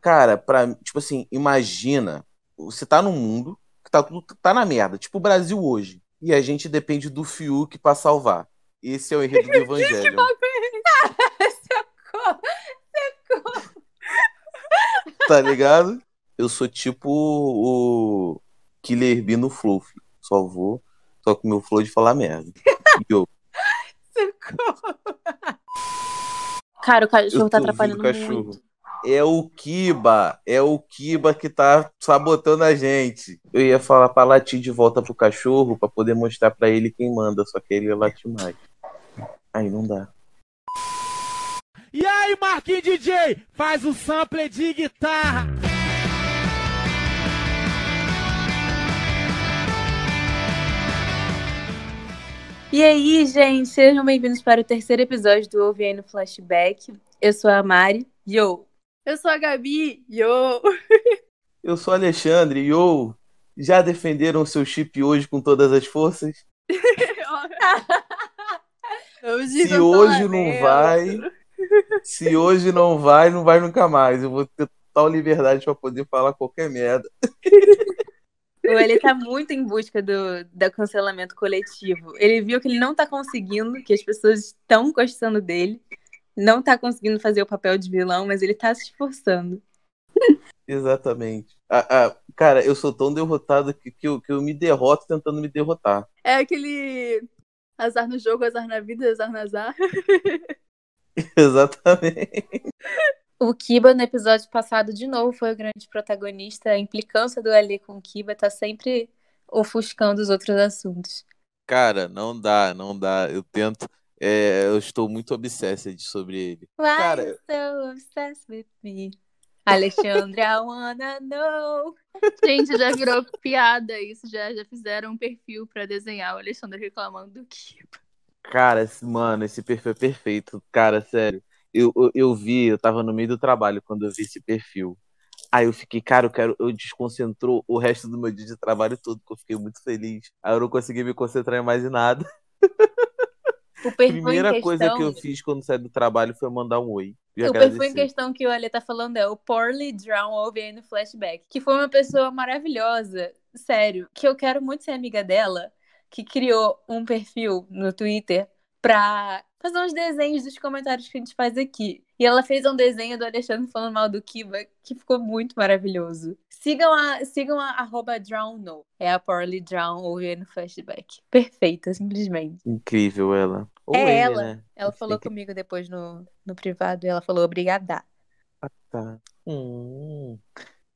Cara, pra, tipo assim, imagina, você tá num mundo que tá tudo tá na merda, tipo o Brasil hoje, e a gente depende do Fiuk pra salvar. Esse é o enredo do Evangelho. Socorro! Socorro! tá ligado? Eu sou tipo o Killer B no Flow. Só vou, só com meu flow de falar merda. Yo. Socorro! Cara, o cachorro Eu tá atrapalhando o cachorro. muito. É o Kiba, é o Kiba que tá sabotando a gente. Eu ia falar pra latir de volta pro cachorro pra poder mostrar pra ele quem manda, só que ele ia latir mais. Aí não dá. E aí, Marquinhos DJ, faz o sample de guitarra. E aí, gente, sejam bem-vindos para o terceiro episódio do Ouve aí no Flashback. Eu sou a Mari. Yo! Eu sou a Gabi. Yo! Eu sou Alexandre, yo! Já defenderam o seu chip hoje com todas as forças? Hoje Se hoje não vai, se hoje não vai, não vai nunca mais. Eu vou ter total liberdade pra poder falar qualquer merda. O ele tá muito em busca do, do cancelamento coletivo. Ele viu que ele não tá conseguindo, que as pessoas estão gostando dele. Não tá conseguindo fazer o papel de vilão, mas ele tá se esforçando. Exatamente. Ah, ah, cara, eu sou tão derrotado que, que, eu, que eu me derroto tentando me derrotar. É aquele azar no jogo, azar na vida, azar no azar. Exatamente. O Kiba, no episódio passado, de novo, foi o grande protagonista. A implicância do Ali com o Kiba tá sempre ofuscando os outros assuntos. Cara, não dá, não dá. Eu tento. É, eu estou muito obsessed sobre ele. Why Cara, you so obsessed with me? Alexandre, I wanna know. Gente, já virou piada isso. Já, já fizeram um perfil pra desenhar o Alexandre reclamando do Kiba. Cara, mano, esse perfil é perfeito. Cara, sério. Eu, eu, eu vi, eu tava no meio do trabalho quando eu vi esse perfil. Aí eu fiquei, cara, eu quero. Eu desconcentrou o resto do meu dia de trabalho todo, porque eu fiquei muito feliz. Aí eu não consegui me concentrar em mais em nada. O A perfil primeira em coisa questão, que eu fiz quando saí do trabalho foi mandar um oi. E o perfil em questão que o Ale tá falando é o Poorly Drown ouve aí no flashback, que foi uma pessoa maravilhosa, sério, que eu quero muito ser amiga dela, que criou um perfil no Twitter pra fazer uns desenhos dos comentários que a gente faz aqui. E ela fez um desenho do Alexandre falando mal do Kiba, que ficou muito maravilhoso. Sigam a, sigam a arroba DrownNo. É a Poorly Drown no flashback. Perfeita, simplesmente. Incrível ela. Ou É ele, ela. né? Ela falou que- comigo depois no, no privado e ela falou obrigada. Tá. Hum.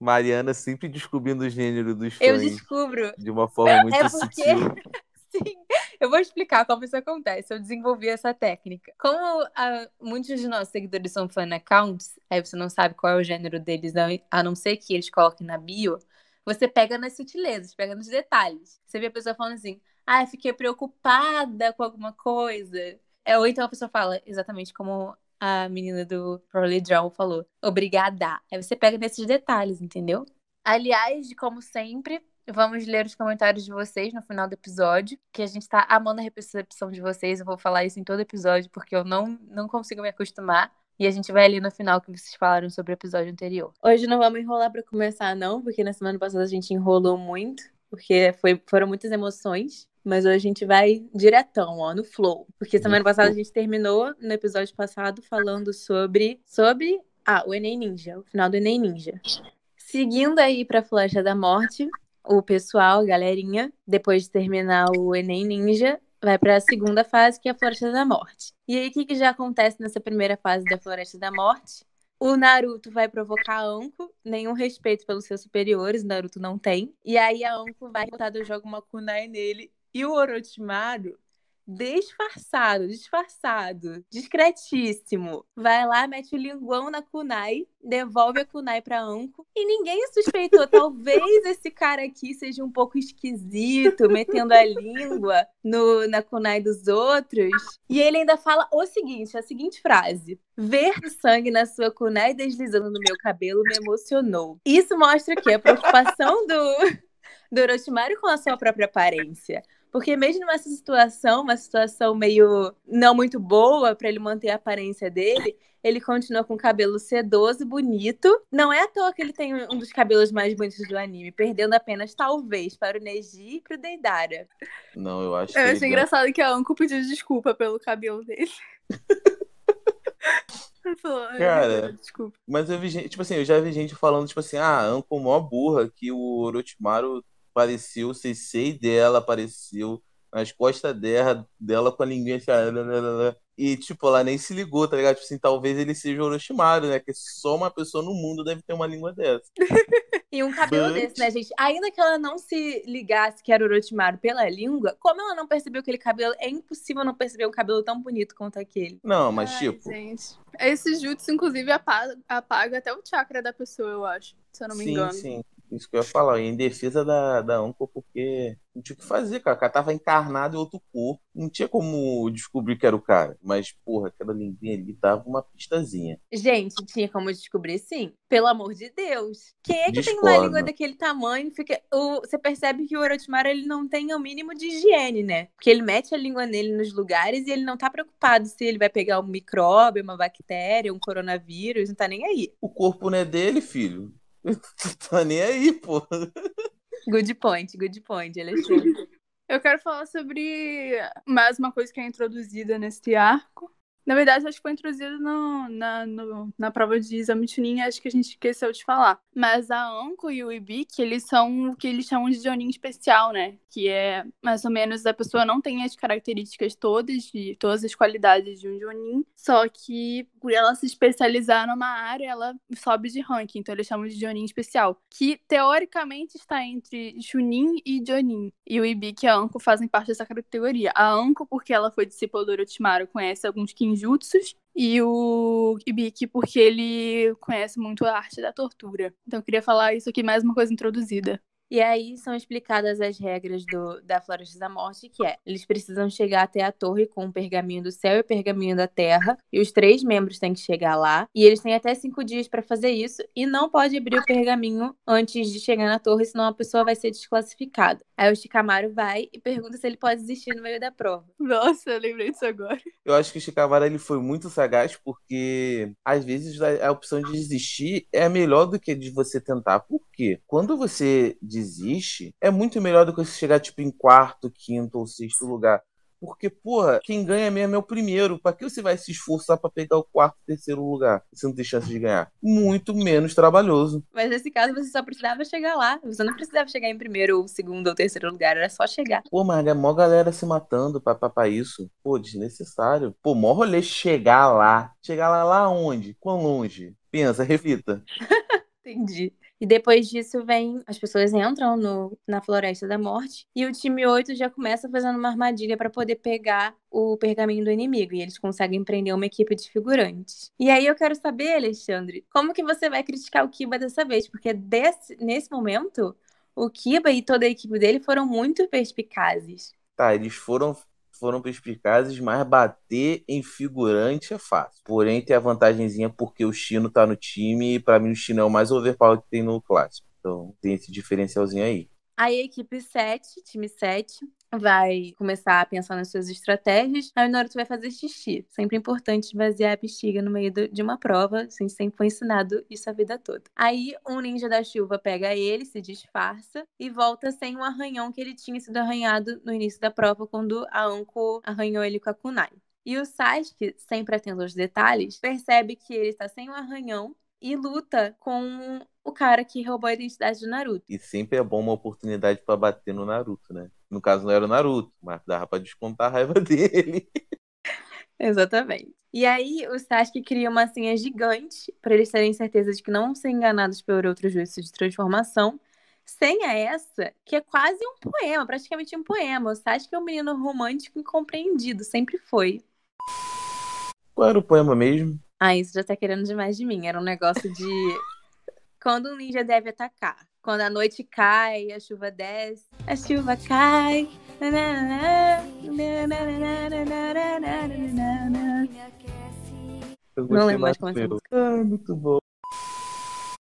Mariana sempre descobrindo o gênero dos Eu fãs descubro. de uma forma muito É porque- sutil. Sim, eu vou explicar como isso acontece. Eu desenvolvi essa técnica. Como ah, muitos de nossos seguidores são fan accounts, aí você não sabe qual é o gênero deles, a não ser que eles coloquem na bio, você pega nas sutilezas, pega nos detalhes. Você vê a pessoa falando assim, ah, fiquei preocupada com alguma coisa. É, ou então a pessoa fala exatamente como a menina do Probably Drown falou, obrigada. Aí você pega nesses detalhes, entendeu? Aliás, como sempre, vamos ler os comentários de vocês no final do episódio, que a gente tá amando a recepção de vocês. Eu vou falar isso em todo episódio, porque eu não, não consigo me acostumar. E a gente vai ali no final que vocês falaram sobre o episódio anterior. Hoje não vamos enrolar pra começar, não, porque na semana passada a gente enrolou muito, porque foi, foram muitas emoções. Mas hoje a gente vai diretão, ó, no flow. Porque semana passada a gente terminou no episódio passado falando sobre. Sobre. Ah, o Enem Ninja, o final do Enem Ninja. Seguindo aí pra Flecha da Morte, o pessoal, a galerinha, depois de terminar o Enem Ninja, vai pra segunda fase, que é a Floresta da Morte. E aí, o que, que já acontece nessa primeira fase da Floresta da Morte? O Naruto vai provocar a Anko, nenhum respeito pelos seus superiores, o Naruto não tem. E aí a Anko vai botar joga uma kunai nele. E o Orochimaru, disfarçado, disfarçado, discretíssimo, vai lá, mete o linguão na kunai, devolve a kunai pra Anko. E ninguém suspeitou. Talvez esse cara aqui seja um pouco esquisito, metendo a língua no, na kunai dos outros. E ele ainda fala o seguinte, a seguinte frase. Ver sangue na sua kunai deslizando no meu cabelo me emocionou. Isso mostra que a preocupação do, do Orochimaru com a sua própria aparência. Porque mesmo nessa situação, uma situação meio não muito boa para ele manter a aparência dele, ele continua com o cabelo sedoso, bonito. Não é à toa que ele tem um dos cabelos mais bonitos do anime, perdendo apenas, talvez, para o Neji e para o Deidara. Não, eu acho Eu que. achei ele engraçado que a Anko pediu desculpa pelo cabelo dele. Ele falou, "Ai, Cara. desculpa. Mas eu vi gente, tipo assim, eu já vi gente falando, tipo assim, ah, a Anko mó burra, que o Orochimaru apareceu, o Sensei dela apareceu nas costas dela, dela com a linguinha assim, ah, e tipo, ela nem se ligou, tá ligado? Tipo assim, talvez ele seja o Orochimaru, né? Que só uma pessoa no mundo deve ter uma língua dessa. E um cabelo But- desse, né, gente? Ainda que ela não se ligasse que era o Orochimaru pela língua, como ela não percebeu aquele cabelo, é impossível não perceber um cabelo tão bonito quanto aquele. Não, mas Ai, tipo, gente. Esse jutsu, inclusive, apaga, apaga até o chakra da pessoa, eu acho. Se eu não me sim, engano. sim. Isso que eu ia falar, em defesa da, da Anko, porque não tinha o que fazer, cara. O cara tava encarnado em outro corpo. Não tinha como descobrir que era o cara. Mas, porra, aquela linguinha ali dava uma pistazinha. Gente, tinha como descobrir sim. Pelo amor de Deus. Quem é que tem uma Discordo. língua daquele tamanho? Fica... O... Você percebe que o Orochimaru ele não tem o mínimo de higiene, né? Porque ele mete a língua nele nos lugares e ele não tá preocupado se ele vai pegar um micróbio, uma bactéria, um coronavírus, não tá nem aí. O corpo não é dele, filho. tá nem aí, pô. Good point, good point, Alexandre. Eu quero falar sobre mais uma coisa que é introduzida nesse arco. Na verdade, acho que foi introduzida no- na, no- na prova de exame Chunin, acho que a gente esqueceu de falar. Mas a Anko e o Ibiki, eles são o que eles chamam de Jonin especial, né? Que é mais ou menos a pessoa não tem as características todas, de todas as qualidades de um Jonin, só que por ela se especializar numa área, ela sobe de ranking. Então eles chamam de Jonin especial, que teoricamente está entre Chunin e Jonin. E o Ibiki e a Anko fazem parte dessa categoria. A Anko, porque ela foi discípula do Orochimaru, conhece alguns Kinjutsus. E o Ibiki, porque ele conhece muito a arte da tortura. Então eu queria falar isso aqui, mais uma coisa introduzida. E aí são explicadas as regras do, da Floresta da Morte, que é, eles precisam chegar até a torre com o pergaminho do céu e o pergaminho da terra, e os três membros têm que chegar lá, e eles têm até cinco dias pra fazer isso, e não pode abrir o pergaminho antes de chegar na torre, senão a pessoa vai ser desclassificada. Aí o Shikamaru vai e pergunta se ele pode desistir no meio da prova. Nossa, eu lembrei disso agora. Eu acho que o Shikamaru ele foi muito sagaz porque às vezes a a opção de desistir é melhor do que de você tentar. Por quê? Quando você desiste, é muito melhor do que você chegar tipo em quarto, quinto ou sexto lugar. Porque, porra, quem ganha mesmo é o primeiro. Pra que você vai se esforçar pra pegar o quarto, terceiro lugar? Você não tem chance de ganhar. Muito menos trabalhoso. Mas nesse caso você só precisava chegar lá, você não precisava chegar em primeiro, ou segundo ou terceiro lugar, era só chegar. Pô, mas é mó galera se matando pra, pra, pra isso. Pô, desnecessário. Pô, mó rolê chegar lá. Chegar lá, lá onde? Quão longe? Pensa, reflita. Entendi. E depois disso vem. As pessoas entram no, na Floresta da Morte. E o time 8 já começa fazendo uma armadilha para poder pegar o pergaminho do inimigo. E eles conseguem prender uma equipe de figurantes. E aí eu quero saber, Alexandre, como que você vai criticar o Kiba dessa vez? Porque desse, nesse momento, o Kiba e toda a equipe dele foram muito perspicazes. Tá, eles foram, foram perspicazes, mas bater em figurante é fácil. Porém, tem a vantagenzinha porque o Chino tá no time e pra mim o Chino é o mais overpower que tem no clássico. Então tem esse diferencialzinho aí. Aí equipe 7, time 7, vai começar a pensar nas suas estratégias. Aí o Naruto vai fazer xixi. Sempre importante esvaziar a bexiga no meio de uma prova. A gente sempre foi ensinado isso a vida toda. Aí um ninja da chuva pega ele, se disfarça e volta sem um arranhão que ele tinha sido arranhado no início da prova quando a Anko arranhou ele com a kunai. E o Sasuke, sempre atento aos detalhes, percebe que ele está sem um arranhão e luta com o cara que roubou a identidade do Naruto. E sempre é bom uma oportunidade pra bater no Naruto, né? No caso não era o Naruto, mas dava pra descontar a raiva dele. Exatamente. E aí, o Sasuke cria uma senha gigante para eles terem certeza de que não vão ser enganados por outro juízo de transformação. Senha essa que é quase um poema, praticamente um poema. O Sasuke é um menino romântico e incompreendido, sempre foi. Qual era o poema mesmo? Ah, isso já tá querendo demais de mim. Era um negócio de quando um ninja deve atacar. Quando a noite cai, a chuva desce, a chuva cai. Eu Não lembro mais como é essa Ah, muito bom.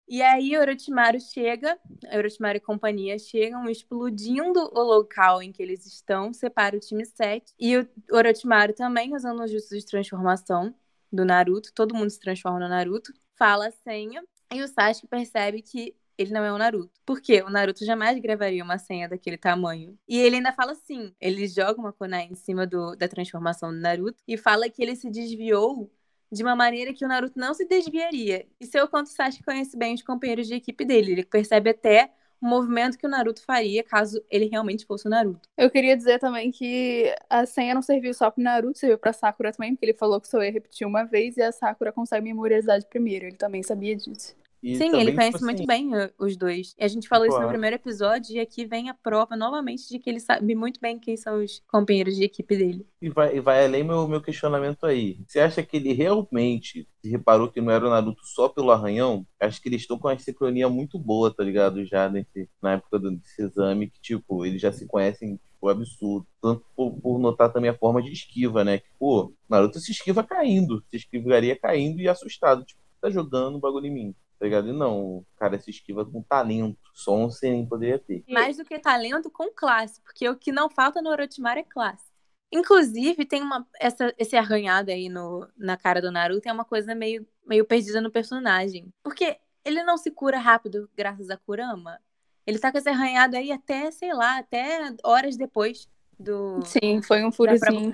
E aí Orochimaru chega, Orochimaru e companhia chegam explodindo o local em que eles estão, separa o time 7. E o Orochimaru também, usando o jutsu de transformação do Naruto, todo mundo se transforma no Naruto, fala a senha, e o Sasuke percebe que ele não é o Naruto. Por quê? O Naruto jamais gravaria uma senha daquele tamanho. E ele ainda fala assim: ele joga uma kunai em cima do, da transformação do Naruto e fala que ele se desviou de uma maneira que o Naruto não se desviaria. Isso é o quanto o Sasuke conhece bem os companheiros de equipe dele. Ele percebe até o movimento que o Naruto faria caso ele realmente fosse o Naruto. Eu queria dizer também que a senha não serviu só pro Naruto, serviu pra Sakura também, porque ele falou que só ia repetir uma vez e a Sakura consegue memorizar de primeiro. Ele também sabia disso. E Sim, também, ele tipo conhece assim, muito bem uh, os dois. E a gente falou isso no primeiro episódio, e aqui vem a prova novamente de que ele sabe muito bem quem são os companheiros de equipe dele. E vai, e vai além meu, meu questionamento aí. Você acha que ele realmente se reparou que não era o Naruto só pelo arranhão? Acho que eles estão com uma sincronia muito boa, tá ligado? Já nesse, na época do- desse exame, que, tipo, eles já se conhecem, tipo, absurdo. Tanto por, por notar também a forma de esquiva, né? Que, pô, Naruto se esquiva caindo. Se esquivaria caindo e assustado. Tipo, tá jogando bagulho em mim. Tá ligado? E não, o cara se esquiva com talento. Só um Senin poderia ter. Mais do que talento com classe, porque o que não falta no Orochimaru é classe. Inclusive, tem uma, essa, esse arranhado aí no, na cara do Naruto é uma coisa meio, meio perdida no personagem. Porque ele não se cura rápido graças a Kurama. Ele tá com esse arranhado aí até, sei lá, até horas depois do, Sim, foi um furozinho.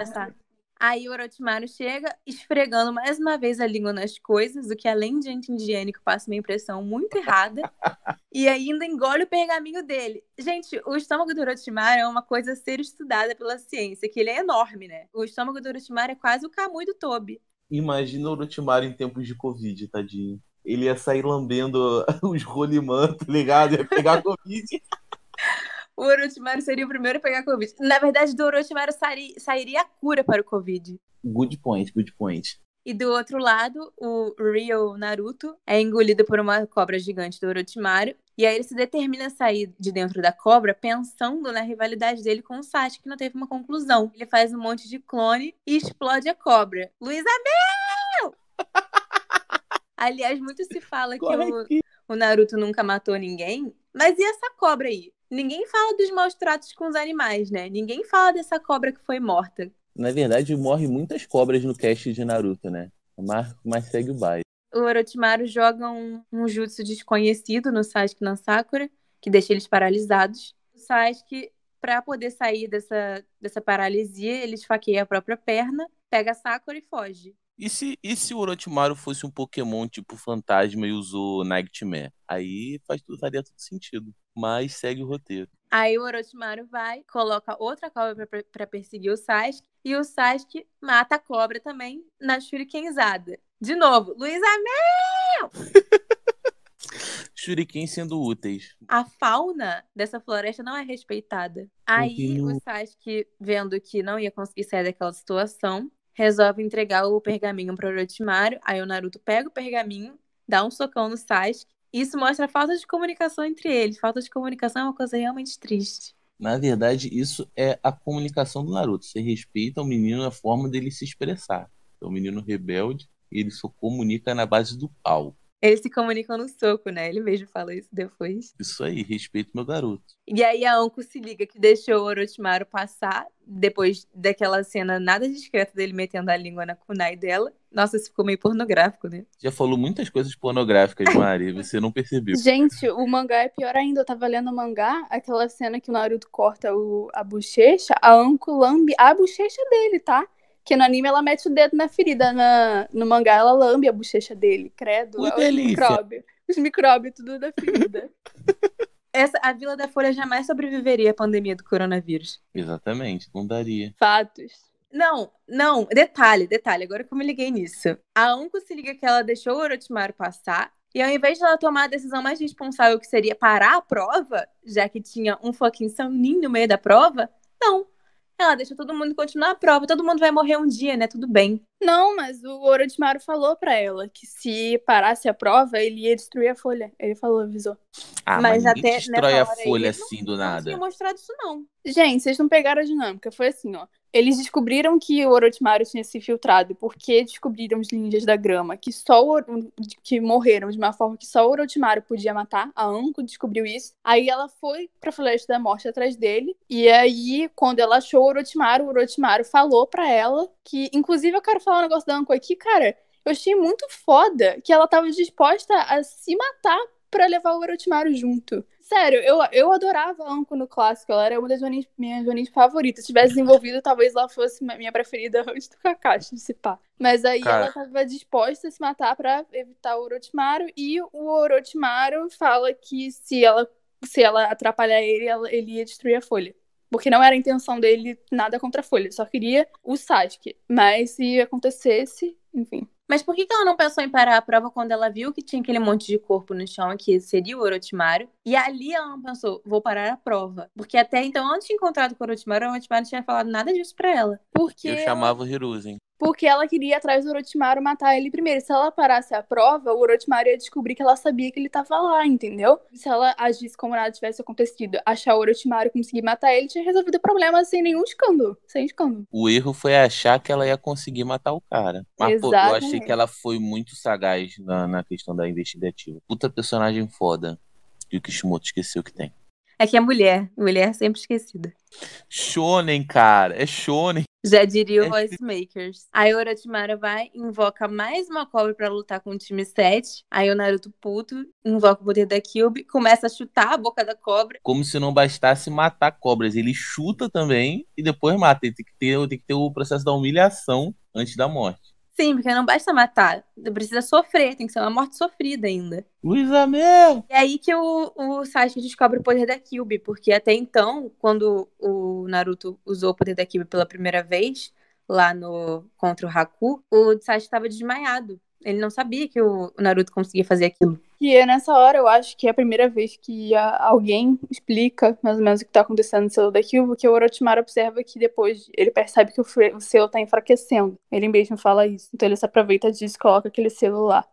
Aí o Orochimaru chega esfregando mais uma vez a língua nas coisas, o que além de anti-higiênico passa uma impressão muito errada. e ainda engole o pergaminho dele. Gente, o estômago do Orochimaru é uma coisa a ser estudada pela ciência, que ele é enorme, né? O estômago do Orochimaru é quase o Kamui do Tobi. Imagina o Orochimaru em tempos de Covid, tadinho. Ele ia sair lambendo os rolimã, tá ligado? Ia pegar Covid. O Orochimaru seria o primeiro a pegar Covid. Na verdade, do Orochimaru sairia a cura para o Covid. Good point, good point. E do outro lado, o Real Naruto é engolido por uma cobra gigante do Orochimaru. E aí ele se determina a sair de dentro da cobra pensando na rivalidade dele com o Sasuke, que não teve uma conclusão. Ele faz um monte de clone e explode a cobra. Luísa Mel! Aliás, muito se fala que Corre o, o Naruto nunca matou ninguém. Mas e essa cobra aí? Ninguém fala dos maus tratos com os animais, né? Ninguém fala dessa cobra que foi morta. Na verdade, morre muitas cobras no cast de Naruto, né? Mas, mas segue o baile. o Orochimaru joga um, um jutsu desconhecido no Sasuke e na Sakura, que deixa eles paralisados. O Sasuke, pra poder sair dessa, dessa paralisia, ele esfaqueia a própria perna, pega a Sakura e foge. E se, e se o Orochimaru fosse um Pokémon tipo fantasma e usou Nightmare? Aí faz, tudo- faria todo sentido. Mas segue o roteiro. Aí o Orochimaru vai, coloca outra cobra pra, pra perseguir o Sasuke, e o Sasuke mata a cobra também na shurikenzada. De novo, Luísa Shuriken sendo úteis. a fauna dessa floresta não é respeitada. Aí o Sasuke, vendo que não ia conseguir sair daquela situação, resolve entregar o pergaminho para Orochimaru. Aí o Naruto pega o pergaminho, dá um socão no Sasuke. Isso mostra a falta de comunicação entre eles. Falta de comunicação é uma coisa realmente triste. Na verdade, isso é a comunicação do Naruto. Você respeita o menino na forma dele se expressar. É um menino rebelde e ele só comunica na base do pau. Eles se comunicam no soco, né? Ele mesmo fala isso depois. Isso aí, respeito meu garoto. E aí a Anko se liga que deixou o Orochimaru passar depois daquela cena nada discreta dele metendo a língua na kunai dela. Nossa, isso ficou meio pornográfico, né? Já falou muitas coisas pornográficas, Mari, você não percebeu. Gente, o mangá é pior ainda. Eu tava lendo o mangá, aquela cena que o Naruto corta o, a bochecha, a Anko lambe a bochecha dele, tá? Que no anime ela mete o dedo na ferida, na, no mangá ela lambe a bochecha dele, credo. Olha delícia. Os micróbios. Os micróbios, tudo da ferida. Essa, a Vila da Folha jamais sobreviveria à pandemia do coronavírus. Exatamente, não daria. Fatos. Não, não, detalhe, detalhe, agora que eu me liguei nisso. A Anko se liga que ela deixou o Orochimaru passar, e ao invés de ela tomar a decisão mais responsável, que seria parar a prova, já que tinha um fucking Sannin no meio da prova, não. Ela deixa todo mundo continuar a prova, todo mundo vai morrer um dia, né? Tudo bem. Não, mas o Orochimaru falou pra ela que se parasse a prova, ele ia destruir a folha. Ele falou, avisou. Ah, Mas mas, até destrói a hora aí, folha eles não- assim do Não nada. tinha mostrado isso, não. Gente, vocês não pegaram a dinâmica. Foi assim, ó. Eles descobriram que o Orochimaru tinha se filtrado porque descobriram os ninjas da grama que só o, que morreram de uma forma que só o Orochimaru podia matar. A Anko descobriu isso. Aí ela foi pra Floresta da Morte atrás dele. E aí, quando ela achou o Orochimaru, o Orochimaru falou pra ela que, inclusive, eu quero falar um negócio da Anko aqui, cara. Eu achei muito foda que ela tava disposta a se matar pra levar o Orochimaru junto. Sério, eu, eu adorava a Anko no clássico. Ela era uma das minhas, minhas favoritas. Se tivesse desenvolvido, talvez ela fosse minha preferida antes do Kakashi, se pá. Mas aí Cara. ela tava disposta a se matar pra evitar o Orochimaru. E o Orochimaru fala que se ela, se ela atrapalhar ele, ela- ele ia destruir a Folha. Porque não era a intenção dele nada contra a Folha. Ele só queria o Sasuke. Mas se acontecesse, enfim. Mas por que ela não pensou em parar a prova quando ela viu que tinha aquele monte de corpo no chão, que seria o Orochimaru? E ali ela não pensou, vou parar a prova. Porque até então, ela não tinha encontrado com o Orochimaru, o Orochimaru não tinha falado nada disso pra ela. Porque Eu chamava o Hiruzen. Porque ela queria ir atrás do Orochimaru matar ele primeiro. Se ela parasse a prova, o Orochimaru ia descobrir que ela sabia que ele tava lá, entendeu? Se ela agisse como nada tivesse acontecido, achar o Orochimaru e conseguir matar ele, tinha resolvido o problema sem nenhum escândalo. Sem escândalo. O erro foi achar que ela ia conseguir matar o cara. Mas, pô, eu achei que ela foi muito sagaz na, na questão da investigativa. Puta personagem foda. E o Kishimoto esqueceu que tem. É que é mulher, mulher sempre esquecida. Shonen, cara. É Shonen. Já diria o É. Voice Makers. Aí o Orochimaru vai, invoca mais uma cobra pra lutar com o time 7. Aí o Naruto puto, invoca o poder da Kyuubi, começa a chutar a boca da cobra. Como se não bastasse matar cobras. Ele chuta também e depois mata. Ele tem que ter, tem que ter o processo da humilhação antes da morte. Sim, porque não basta matar, precisa sofrer, tem que ser uma morte sofrida ainda. Luísa Mel! É aí que o, o Sasuke descobre o poder da Kyuubi, porque até então, quando o Naruto usou o poder da Kyuubi pela primeira vez, lá no contra o Haku, o Sasuke estava desmaiado. Ele não sabia que o Naruto conseguia fazer aquilo. E é nessa hora eu acho que é a primeira vez que alguém explica mais ou menos o que tá acontecendo no selo da Kyuubi, porque o Orochimaru observa que depois ele percebe que o, o selo tá enfraquecendo. Ele mesmo fala isso. Então ele se aproveita disso e coloca aquele selo lá.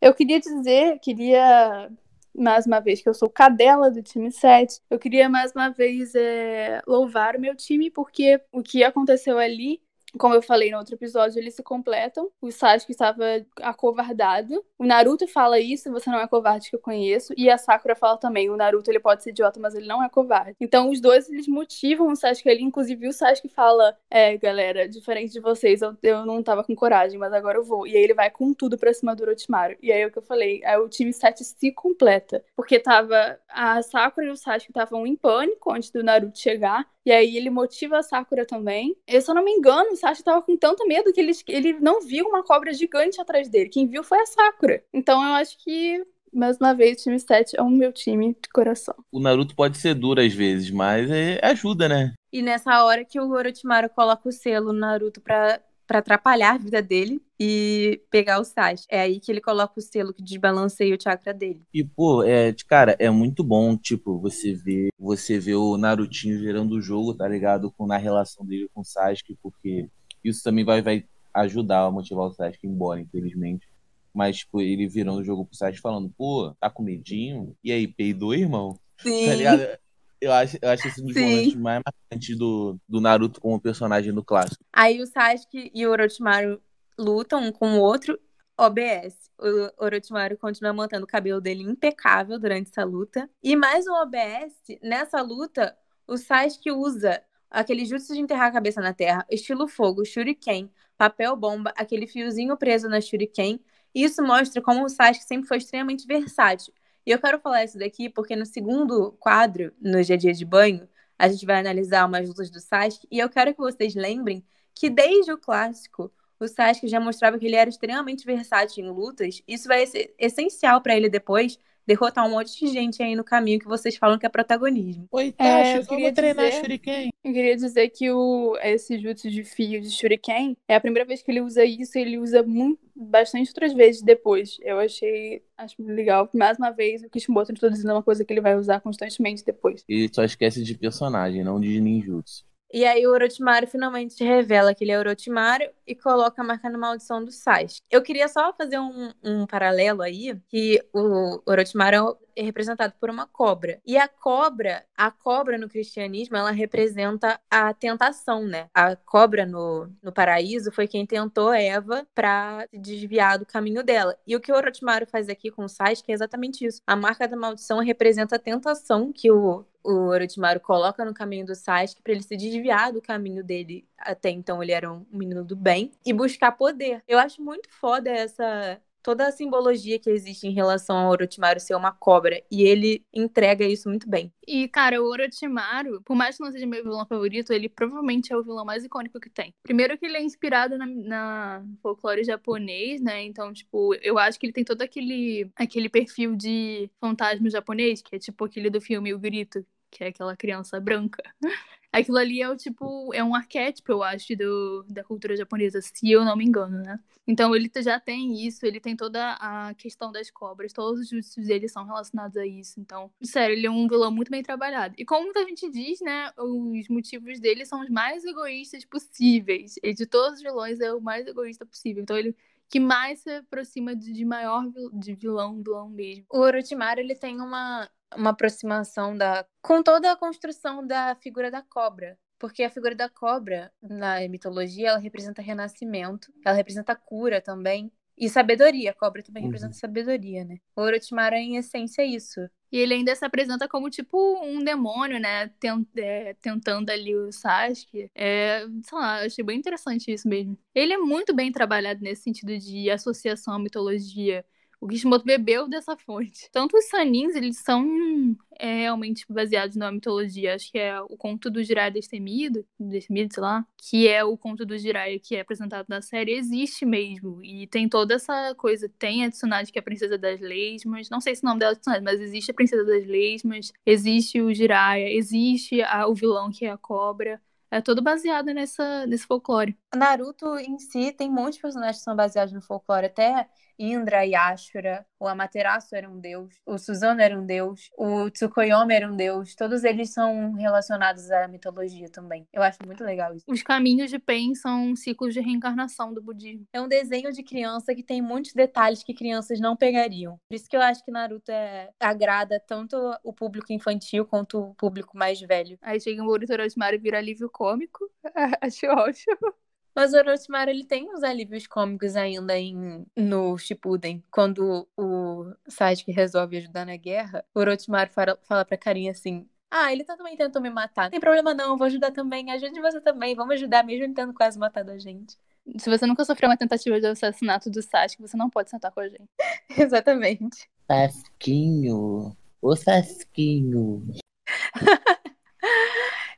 Eu queria dizer, queria mais uma vez que eu sou cadela do time 7. Eu queria mais uma vez é, louvar o meu time, porque o que aconteceu ali como eu falei no outro episódio, eles se completam. O Sasuke estava acovardado. O Naruto fala isso, você não é covarde que eu conheço. E a Sakura fala também, o Naruto ele pode ser idiota, mas ele não é covarde. Então os dois, eles motivam o Sasuke ali. Inclusive o Sasuke fala, é, galera, diferente de vocês, eu, eu não tava com coragem, mas agora eu vou. E aí ele vai com tudo pra cima do Orochimaru. E aí é o que eu falei, aí o time 7 se completa. Porque tava a Sakura e o Sasuke estavam em pânico antes do Naruto chegar. E aí ele motiva a Sakura também. Eu, eu não me engano, o Sasuke tava com tanto medo que ele, ele não viu uma cobra gigante atrás dele. Quem viu foi a Sakura. Então eu acho que, mais uma vez, o time 7 é o meu time de coração. O Naruto pode ser duro às vezes, mas é- ajuda, né? E nessa hora que o Orochimaru coloca o selo no Naruto pra, pra atrapalhar a vida dele e pegar o Sasuke. É aí que ele coloca o selo que desbalanceia o chakra dele. E, pô, é, cara, é muito bom, tipo, você ver, você ver o Narutinho gerando o jogo, tá ligado? Com, na relação dele com o Sasuke, porque isso também vai, vai ajudar a motivar o Sasuke embora, infelizmente. Mas, tipo, ele virando o jogo pro Sasuke falando, pô, tá com medinho? E aí, peidou, irmão? Sim. Tá ligado? Eu acho, eu acho esse um dos Sim. momentos mais marcantes do, do Naruto como personagem do clássico. Aí o Sasuke e o Orochimaru lutam um com o outro. OBS. O Orochimaru continua mantendo o cabelo dele impecável durante essa luta. E mais um OBS, nessa luta, o Sasuke usa aquele jutsu de enterrar a cabeça na terra, estilo fogo, shuriken, papel bomba, aquele fiozinho preso na shuriken. Isso mostra como o Sasuke sempre foi extremamente versátil. E eu quero falar isso daqui porque no segundo quadro, no dia a dia de banho, a gente vai analisar umas lutas do Sasuke e eu quero que vocês lembrem que desde o clássico, o Sasuke já mostrava que ele era extremamente versátil em lutas. Isso vai ser essencial pra ele depois derrotar um monte de gente aí no caminho que vocês falam que é protagonismo. Oi, É, eu queria dizer- Shuriken. Eu queria dizer que o, esse jutsu de fio de Shuriken é a primeira vez que ele usa isso, ele usa muito, bastante outras vezes depois. Eu achei acho muito legal. Mais uma vez, o Kishimoto introduzindo uma coisa que ele vai usar constantemente depois. Ele só esquece de personagem, não de ninjutsu. E aí o Orochimaru finalmente revela que ele é Orochimaru e coloca a marca na maldição do Sasuke. Eu queria só fazer um, um paralelo aí, que o Orochimaru é representado por uma cobra. E a cobra, a cobra no cristianismo, ela representa a tentação, né? A cobra no, no paraíso foi quem tentou Eva para desviar do caminho dela. E o que o Orochimaru faz aqui com o Sasuke é exatamente isso. A marca da maldição representa a tentação que o o Orochimaru coloca no caminho do Sasuke para ele se desviar do caminho dele. Até então ele era um menino do bem e buscar poder. Eu acho muito foda essa toda a simbologia que existe em relação ao Orochimaru ser uma cobra. E ele entrega isso muito bem. E, cara, o Orochimaru, por mais que não seja meu vilão favorito, ele provavelmente é o vilão mais icônico que tem. Primeiro que ele é inspirado na, na folclore japonês, né? Então, tipo, eu acho que ele tem todo aquele, aquele perfil de fantasma japonês, que é tipo aquele do filme O Grito, que é aquela criança branca. Aquilo ali é o tipo, é um arquétipo, eu acho, do, da cultura japonesa, se eu não me engano, né? Então ele já tem isso, ele tem toda a questão das cobras, todos os jutsus dele são relacionados a isso. Então, sério, ele é um vilão muito bem trabalhado. E como muita gente diz, né, os motivos dele são os mais egoístas possíveis. E de todos os vilões é o mais egoísta possível. Então ele que mais se aproxima de, de maior de vilão, vilão mesmo. O Orochimaru, ele tem uma uma aproximação da com toda a construção da figura da cobra. Porque a figura da cobra, na mitologia, ela representa renascimento, ela representa cura também. E sabedoria, a cobra também uhum. representa sabedoria, né? O Orochimaru, em essência, é isso. E ele ainda se apresenta como, tipo, um demônio, né? Tent, é, tentando ali o Sasuke. É, sei lá, achei bem interessante isso mesmo. Ele é muito bem trabalhado nesse sentido de associação à mitologia o Kishimoto bebeu dessa fonte. Tanto os Sanins, eles são é, realmente baseados na mitologia. Acho que é o conto do Jiraiya Destemido, Destemido, sei lá, que é o conto do Jiraiya que é apresentado na série, existe mesmo. E tem toda essa coisa. Tem a Tsunade, que é a princesa das leis, mas não sei se o nome dela é Tsunade, mas existe a princesa das leis, mas existe o Jiraiya, existe a, o vilão que é a cobra. É todo baseado nessa, nesse folclore. Naruto em si tem muitos personagens que são baseados no folclore. Até Indra e Ashura, o Amaterasu era um deus, o Suzano era um deus, o Tsukuyomi era um deus. Todos eles são relacionados à mitologia também. Eu acho muito legal isso. Os caminhos de Pen são ciclos de reencarnação do budismo. É um desenho de criança que tem muitos detalhes que crianças não pegariam. Por isso que eu acho que Naruto é... agrada tanto o público infantil quanto o público mais velho. Aí chega um Boruto Orochimaru e vira alívio cômico. acho ótimo. Mas o Orochimaru, ele tem uns alívios cômicos ainda em, no Shippuden. Quando o Sasuke resolve ajudar na guerra, o Orochimaru fala, fala pra Carinha assim... Ah, ele tá também tentou me matar. Não tem problema não, vou ajudar também. Ajude você também. Vamos ajudar mesmo ele tendo quase matado a gente. Se você nunca sofreu uma tentativa de assassinato do Sasuke, você não pode sentar com a gente. Exatamente. Sasquinho. Ô Sasquinho.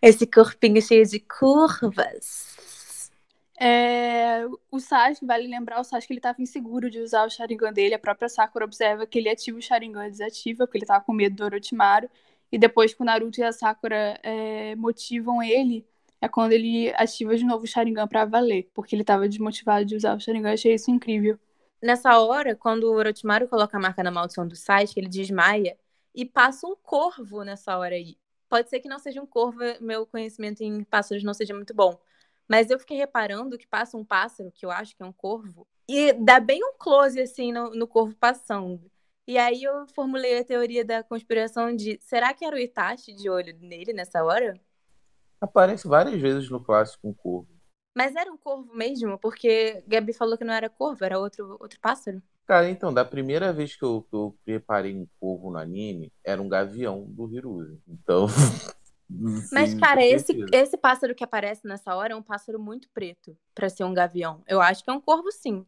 Esse corpinho cheio de curvas. É, o Sasuke, vale lembrar, o Sasuke ele estava inseguro de usar o Sharingan dele. A própria Sakura observa que ele ativa o Sharingan e desativa, porque ele estava com medo do Orochimaru. E depois que o Naruto e a Sakura é, motivam ele, é quando ele ativa de novo o Sharingan para valer, porque ele estava desmotivado de usar o Sharingan. Achei isso incrível. Nessa hora, quando o Orochimaru coloca a marca na maldição do Sasuke, ele desmaia e passa um corvo nessa hora aí. Pode ser que não seja um corvo, meu conhecimento em pássaros não seja muito bom. Mas eu fiquei reparando que passa um pássaro, que eu acho que é um corvo, e dá bem um close assim no, no corvo passando. E aí eu formulei a teoria da conspiração de será que era o Itachi de olho nele nessa hora? Aparece várias vezes no clássico um corvo. Mas era um corvo mesmo? Porque Gabi falou que não era corvo, era outro, outro pássaro. Cara, então, da primeira vez que eu, que eu reparei um corvo no anime, era um gavião do Hiruzi. Então, Mas, cara, esse, esse pássaro que aparece nessa hora é um pássaro muito preto para ser um gavião. Eu acho que é um corvo, sim.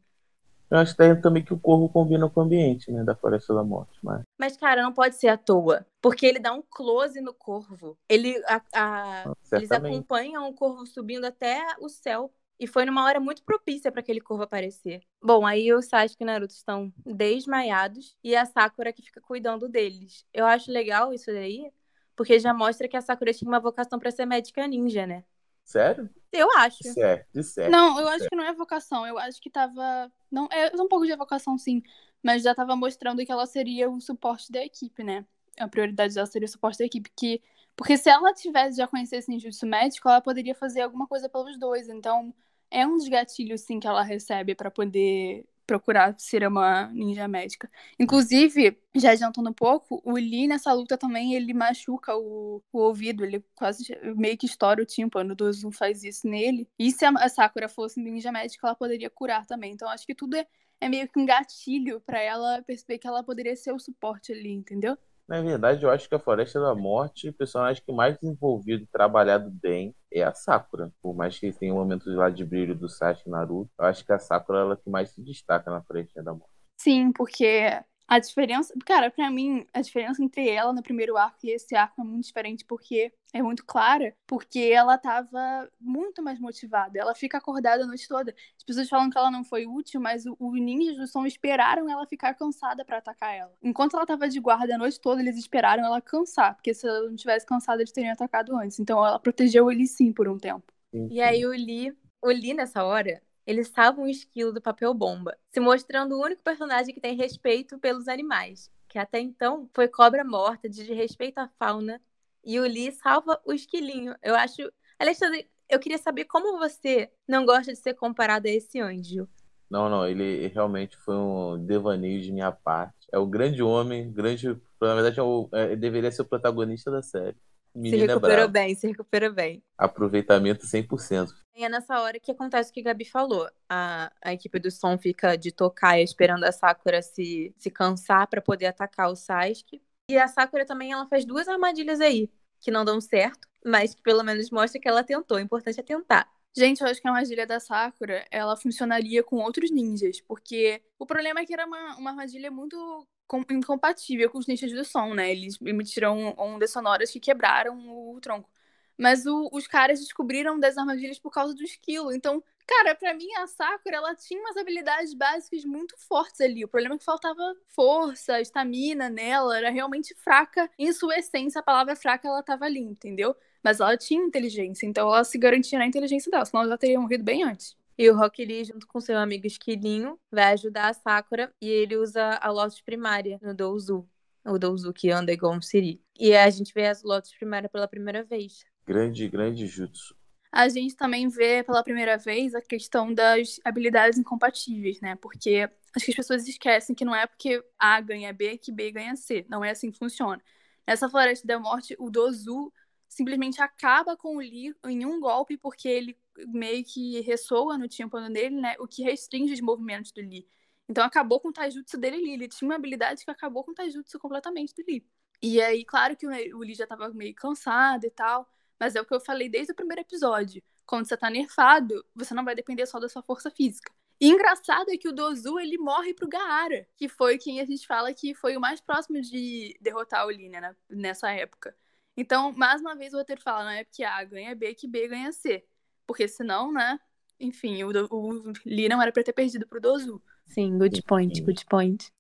Eu acho também que o corvo combina com o ambiente, né, da Floresta da Morte. Mas... mas, cara, não pode ser à toa. Porque ele dá um close no corvo. Ele, a, a... Eles acompanham o corvo subindo até o céu. E foi numa hora muito propícia para aquele corvo aparecer. Bom, aí o Sasuke e o Naruto estão desmaiados e a Sakura que fica cuidando deles. Eu acho legal isso daí, porque já mostra que a Sakura tinha uma vocação para ser médica ninja, né? Sério? Eu acho. Certo, certo. Não, eu acho que não é vocação. Eu acho que tava. Não, é um pouco de vocação, sim. Mas já tava mostrando que ela seria o suporte da equipe, né? A prioridade dela seria o suporte da equipe. Que... Porque se ela tivesse já conhecesse ninjutsu médico, ela poderia fazer alguma coisa pelos dois. Então, é um dos gatilhos, sim, que ela recebe para poder procurar ser uma ninja médica. Inclusive, já adiantando um pouco, o Lee nessa luta também, ele machuca o, o ouvido, ele quase meio que estoura o tímpano, o Dozu faz isso nele. E se a Sakura fosse ninja médica, ela poderia curar também. Então acho que tudo é, é meio que um gatilho para ela perceber que ela poderia ser o suporte ali, entendeu? Na verdade, eu acho que a Floresta da Morte, o personagem que mais desenvolvido e trabalhado bem é a Sakura. Por mais que tenha momentos lá de brilho do Sasuke Naruto, eu acho que a Sakura é ela que mais se destaca na Floresta da Morte. Sim, porque a diferença, cara, para mim, a diferença entre ela no primeiro arco e esse arco é muito diferente porque é muito clara, porque ela tava muito mais motivada. Ela fica acordada a noite toda. As pessoas falam que ela não foi útil, mas os ninjas do som esperaram ela ficar cansada para atacar ela. Enquanto ela tava de guarda a noite toda, eles esperaram ela cansar, porque se ela não tivesse cansada, eles teriam atacado antes. Então ela protegeu ele sim por um tempo. Sim, sim. E aí o Lee, o Lee nessa hora, ele salva um esquilo do papel bomba, se mostrando o único personagem que tem respeito pelos animais, que até então foi cobra morta, de respeito à fauna, e o Lee salva o esquilinho. Eu acho. Alexandre, eu queria saber como você não gosta de ser comparado a esse anjo. Não, não, ele realmente foi um devaneio de minha parte. É o grande homem, grande. Na verdade, é o, é, deveria ser o protagonista da série. Menina se recuperou bem, se recuperou bem. Aproveitamento 100%. E é nessa hora que acontece o que a Gabi falou. A, a equipe do som fica de tocar esperando a Sakura se, se cansar para poder atacar o Sasuke. E a Sakura também ela faz duas armadilhas aí, que não dão certo, mas que pelo menos mostra que ela tentou. O importante é tentar. Gente, eu acho que a armadilha da Sakura, ela funcionaria com outros ninjas, porque o problema é que era uma, uma armadilha muito incompatível com os ninjas do som, né? Eles emitiram ondas sonoras que quebraram o tronco. Mas o, os caras descobriram das armadilhas por causa do esquilo. Então, cara, para mim a Sakura, ela tinha umas habilidades básicas muito fortes ali. O problema é que faltava força, estamina nela, era realmente fraca. Em sua essência, a palavra fraca ela tava ali, entendeu? Mas ela tinha inteligência, então ela se garantia na inteligência dela, senão ela teria morrido bem antes. E o Rock Lee, junto com seu amigo Esquilinho, vai ajudar a Sakura e ele usa a Lotus primária no Douzu. O Douzu que anda igual um Siri. E a gente vê as Lotus primária pela primeira vez. Grande, grande jutsu. A gente também vê pela primeira vez a questão das habilidades incompatíveis, né? Porque acho que as pessoas esquecem que não é porque A ganha B que B ganha C. Não é assim que funciona. Nessa Floresta da Morte, o Dozu simplesmente acaba com o Lee em um golpe porque ele meio que ressoa no tímpano dele, né? O que restringe os movimentos do Lee. Então acabou com o taijutsu dele ali. Ele tinha uma habilidade que acabou com o taijutsu completamente do Lee. E aí, claro que o Lee já tava meio cansado e tal, mas é o que eu falei desde o primeiro episódio. Quando você tá nerfado, você não vai depender só da sua força física. E engraçado é que o Dozu, ele morre pro Gaara, que foi quem a gente fala que foi o mais próximo de derrotar o Lee, né, nessa época. Então, mais uma vez, o roteiro fala, não é porque A ganha B que B ganha C. Porque senão, né? Enfim, o, o Lee não era pra ter perdido pro Dozu. Sim, good point, good point.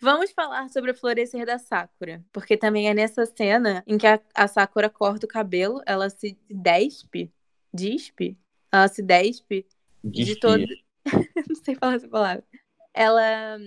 Vamos falar sobre o florescer da Sakura, porque também é nessa cena em que a, a Sakura corta o cabelo, ela se despe, despe, ela se despe de todo. não sei falar essa palavra. Ela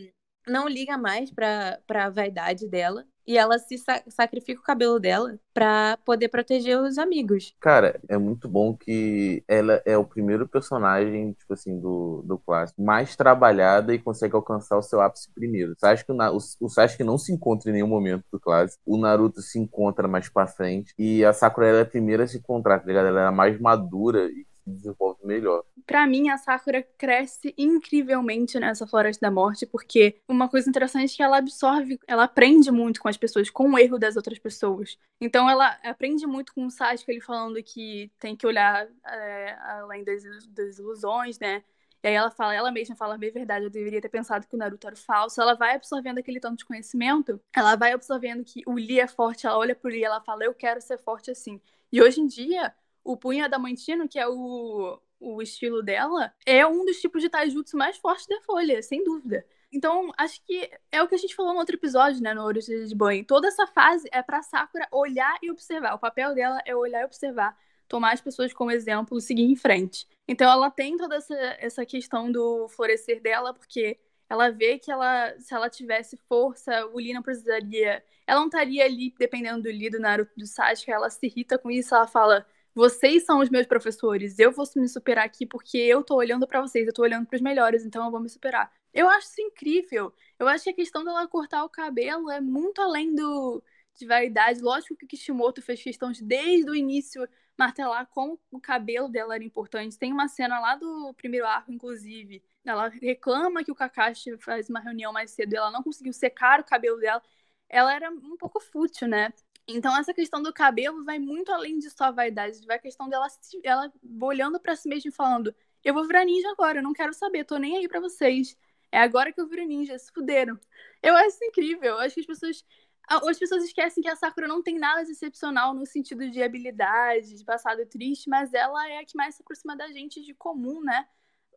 não liga mais pra, pra vaidade dela e ela se sa sacrifica o cabelo dela para poder proteger os amigos. Cara, é muito bom que ela é o primeiro personagem, tipo assim, do, do clássico, mais trabalhada e consegue alcançar o seu ápice primeiro. Sasuke, o, o Sasuke não se encontra em nenhum momento do clássico. O Naruto se encontra mais pra frente. E a Sakura ela é a primeira a se encontrar, tá ligado? Ela é a mais madura e se desenvolve melhor. Para mim, a Sakura cresce incrivelmente nessa Floresta da Morte, porque uma coisa interessante é que ela absorve, ela aprende muito com as pessoas, com o erro das outras pessoas. Então, ela aprende muito com o Sasuke, ele falando que tem que olhar é, além das, das ilusões, né? E aí ela fala, ela mesma fala, bem verdade, eu deveria ter pensado que o Naruto era falso. Ela vai absorvendo aquele tanto de conhecimento, ela vai absorvendo que o Lee é forte, ela olha pro Lee ela fala, eu quero ser forte assim. E hoje em dia, o punho adamantino, que é o, o estilo dela, é um dos tipos de taijutsu mais fortes da Folha, sem dúvida. Então, acho que é o que a gente falou no outro episódio, né, no Origem de Banho. Toda essa fase é pra Sakura olhar e observar. O papel dela é olhar e observar, tomar as pessoas como exemplo seguir em frente. Então, ela tem toda essa, essa questão do florescer dela, porque ela vê que ela, se ela tivesse força, o Lee não precisaria. Ela não estaria ali dependendo do Lee, do Naruto, do Sasuke. Ela se irrita com isso, ela fala: vocês são os meus professores, eu vou me superar aqui porque eu tô olhando para vocês, eu tô olhando para os melhores, então eu vou me superar. Eu acho isso incrível. Eu acho que a questão dela cortar o cabelo é muito além do de vaidade. Lógico que Kishimoto fez questão de, desde o início, martelar como o cabelo dela era importante. Tem uma cena lá do primeiro arco, inclusive. Ela reclama que o Kakashi faz uma reunião mais cedo e ela não conseguiu secar o cabelo dela. Ela era um pouco fútil, né? Então, essa questão do cabelo vai muito além de só vaidade. Vai a questão dela ela olhando para si mesma e falando: Eu vou virar ninja agora, eu não quero saber, tô nem aí para vocês. É agora que eu viro ninja, se fuderam. Eu acho isso incrível. Eu acho que as pessoas as pessoas esquecem que a Sakura não tem nada de excepcional no sentido de habilidade, de passado triste, mas ela é a que mais se aproxima da gente de comum, né?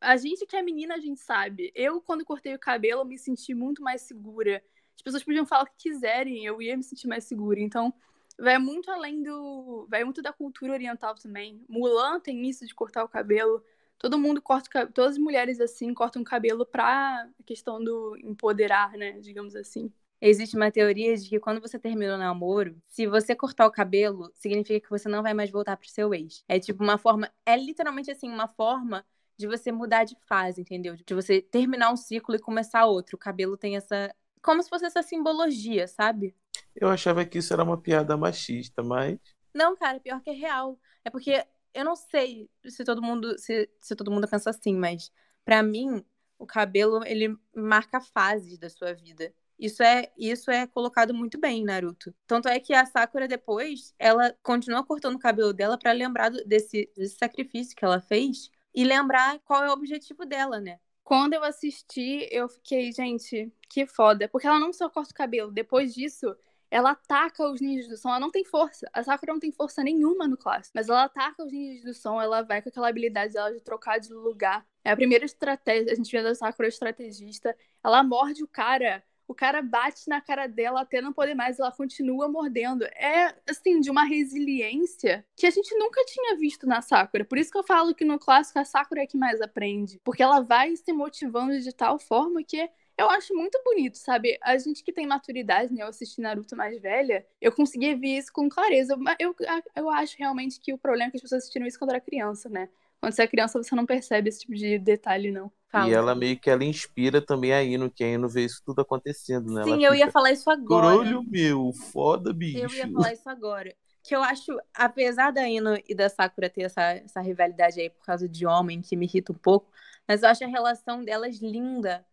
A gente que é menina, a gente sabe. Eu, quando cortei o cabelo, me senti muito mais segura. As pessoas podiam falar o que quiserem, eu ia me sentir mais segura. Então, vai muito além do. Vai muito da cultura oriental também. Mulan tem isso de cortar o cabelo. Todo mundo corta. Todas as mulheres, assim, cortam o cabelo pra questão do empoderar, né? Digamos assim. Existe uma teoria de que quando você termina o namoro, se você cortar o cabelo, significa que você não vai mais voltar pro seu ex. É tipo uma forma, é literalmente assim, uma forma de você mudar de fase, entendeu? De você terminar um ciclo e começar outro. O cabelo tem essa, como se fosse essa simbologia, sabe? Eu achava que isso era uma piada machista, mas Não, cara, pior que é real. É porque eu não sei se todo mundo se, se todo mundo pensa assim, mas para mim o cabelo ele marca fases da sua vida. Isso é, isso é colocado muito bem em Naruto. Tanto é que a Sakura depois, ela continua cortando o cabelo dela para lembrar desse, desse sacrifício que ela fez e lembrar qual é o objetivo dela, né? Quando eu assisti, eu fiquei, gente, que foda. Porque ela não só corta o cabelo, depois disso, ela ataca os ninjas do som. Ela não tem força. A Sakura não tem força nenhuma no clássico. Mas ela ataca os ninjas do som, ela vai com aquela habilidade dela de trocar de lugar. É a primeira estratégia. A gente vê da Sakura estrategista. Ela morde o cara o cara bate na cara dela até não poder mais, ela continua mordendo. É, assim, de uma resiliência que a gente nunca tinha visto na Sakura. Por isso que eu falo que no clássico a Sakura é que mais aprende. Porque ela vai se motivando de tal forma que eu acho muito bonito, sabe? A gente que tem maturidade, né? Eu assisti Naruto mais velha, eu conseguia ver isso com clareza. Mas eu, eu acho realmente que o problema é que as pessoas assistiram isso quando era criança, né? Quando você é criança, você não percebe esse tipo de detalhe, não. Fala. E ela meio que ela inspira também a Ino, que a Ino vê isso tudo acontecendo, né? Sim, eu ia falar isso agora. Olho meu, foda, bicho. Eu ia falar isso agora. Que eu acho, apesar da Ino e da Sakura ter essa, essa rivalidade aí por causa de homem, que me irrita um pouco, mas eu acho a relação delas linda.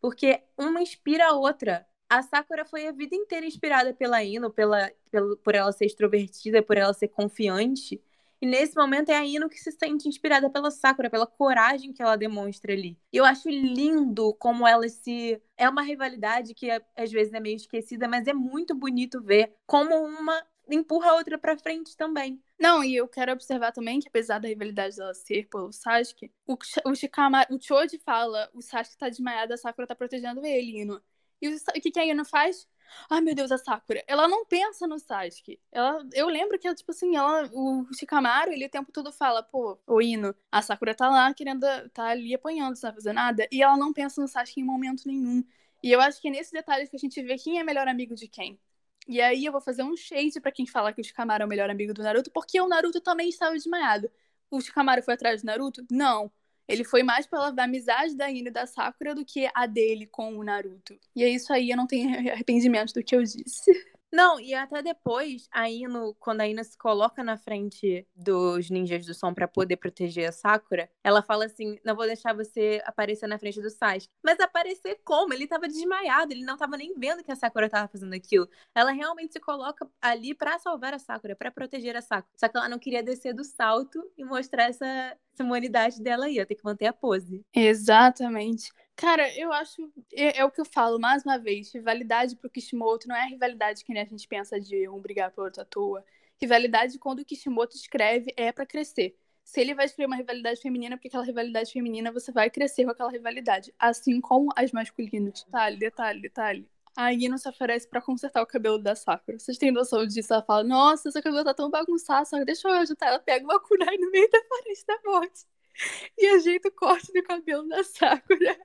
Porque uma inspira a outra. A Sakura foi a vida inteira inspirada pela Ino, pela, pela, por ela ser extrovertida, por ela ser confiante. E nesse momento é a Ino que se sente inspirada pela Sakura, pela coragem que ela demonstra ali. E eu acho lindo como ela se. É uma rivalidade que às vezes é meio esquecida, mas é muito bonito ver como uma empurra a outra pra frente também. Não, e eu quero observar também que apesar da rivalidade dela ser pelo Sasuke, o, o o Choji fala, o Sasuke tá desmaiado, a Sakura tá protegendo ele, Ino. E o, o que, que a Ino faz? Ai, meu Deus, a Sakura. Ela não pensa no Sasuke. Ela, eu lembro que tipo assim, ela, o Shikamaru, ele o tempo todo fala, pô, o Ino, a Sakura tá lá querendo, tá ali apanhando, não sabe fazer nada. E ela não pensa no Sasuke em momento nenhum. E eu acho que é nesse detalhe que a gente vê quem é melhor amigo de quem. E aí eu vou fazer um shade para quem fala que o Shikamaru é o melhor amigo do Naruto, porque o Naruto também estava desmaiado. O Shikamaru foi atrás do Naruto? Não. Ele foi mais pela amizade da Ino e da Sakura do que a dele com o Naruto. E é isso aí, eu não tenho arrependimento do que eu disse. Não, e até depois, a Ino, quando a Ino se coloca na frente dos ninjas do som para poder proteger a Sakura, ela fala assim: não vou deixar você aparecer na frente do Sasuke. Mas aparecer como? Ele tava desmaiado, ele não tava nem vendo que a Sakura tava fazendo aquilo. Ela realmente se coloca ali para salvar a Sakura, para proteger a Sakura. Só que ela não queria descer do salto e mostrar essa, essa humanidade dela aí, ela tem que manter a pose. Exatamente. Cara, eu acho. É, é, o que eu falo mais uma vez. Rivalidade pro Kishimoto não é rivalidade que nem a gente pensa de um brigar por outro à toa. Rivalidade, quando o Kishimoto escreve, é para crescer. Se ele vai escrever uma rivalidade feminina, porque aquela rivalidade feminina você vai crescer com aquela rivalidade. Assim como as masculinas. Detalhe, detalhe, detalhe. A Ino se oferece pra consertar o cabelo da Sakura. Vocês têm noção disso? Ela fala: Nossa, seu cabelo tá tão bagunçado, só deixa eu ajudar. Ela pega uma kunai no meio da parede da morte e ajeita o corte do cabelo da Sakura.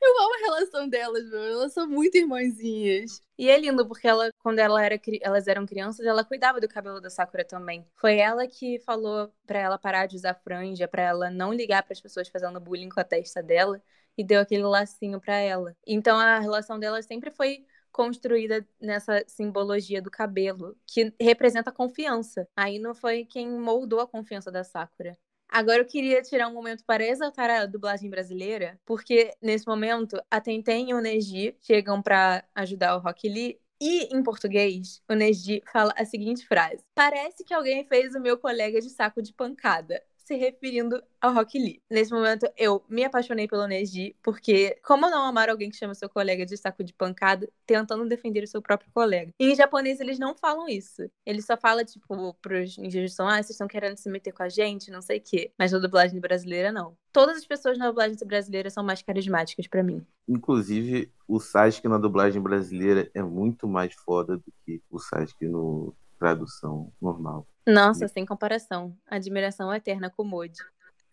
Eu amo a relação delas, meu. Elas são muito irmãzinhas. E é lindo, porque ela, quando ela era, elas eram crianças, ela cuidava do cabelo da Sakura também. Foi ela que falou pra ela parar de usar franja, pra ela não ligar para as pessoas fazendo bullying com a testa dela. e deu aquele lacinho para ela. Então a relação delas sempre foi construída nessa simbologia do cabelo, que representa a confiança. Aí não foi quem moldou a confiança da Sakura. Agora eu queria tirar um momento para exaltar a dublagem brasileira, porque nesse momento a Tenten e o Neji chegam para ajudar o Rock Lee e em português, o Neji fala a seguinte frase: Parece que alguém fez o meu colega de saco de pancada se referindo ao Rock Lee. Nesse momento, eu me apaixonei pelo Neji, porque como não amar alguém que chama seu colega de saco de pancada, tentando defender o seu próprio colega? Em japonês, eles não falam isso. Eles só falam, tipo, pros ninjas ah, vocês estão querendo se meter com a gente, não sei o quê. Mas na dublagem brasileira, não. Todas as pessoas na dublagem brasileira são mais carismáticas para mim. Inclusive, o Sasuke na dublagem brasileira é muito mais foda do que o Sasuke no tradução normal. Nossa, sem comparação. Admiração eterna com o Moji.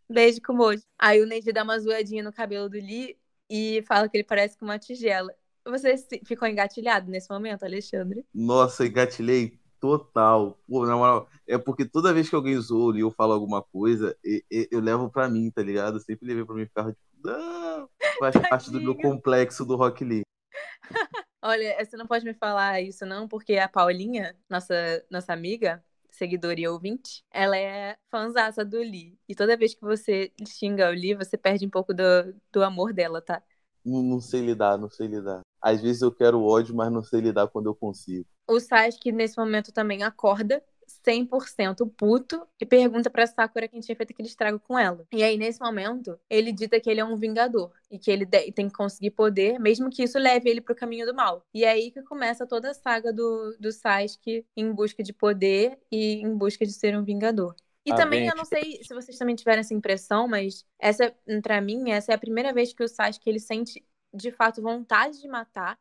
Beijo com o Moji. Aí o Neji dá uma zoadinha no cabelo do Lee e fala que ele parece com uma tigela. Você ficou engatilhado nesse momento, Alexandre? Nossa, engatilhei total. Pô, na moral, é porque toda vez que alguém zoa e eu falo alguma coisa, eu, eu, eu levo pra mim, tá ligado? Eu sempre levei pra mim ficar tipo, não, faz parte do meu complexo do Rock Lee. Olha, você não pode me falar isso, não, porque a Paulinha, nossa, nossa amiga, seguidora e ouvinte, ela é fãzaça do Lee. E toda vez que você xinga o Lee, você perde um pouco do, do amor dela, tá? Não, não sei lidar, não sei lidar. Às vezes eu quero ódio, mas não sei lidar quando eu consigo. O Sasuke, nesse momento, também acorda 100% puto e pergunta pra Sakura quem tinha feito aquele estrago com ela. E aí, nesse momento, ele dita que ele é um vingador e que ele tem que conseguir poder, mesmo que isso leve ele pro caminho do mal. E é aí que começa toda a saga do, do Sasuke em busca de poder e em busca de ser um vingador. E ah, também, eu não sei se vocês também tiveram essa impressão, mas essa, pra mim, essa é a primeira vez que o Sasuke ele sente de fato vontade de matar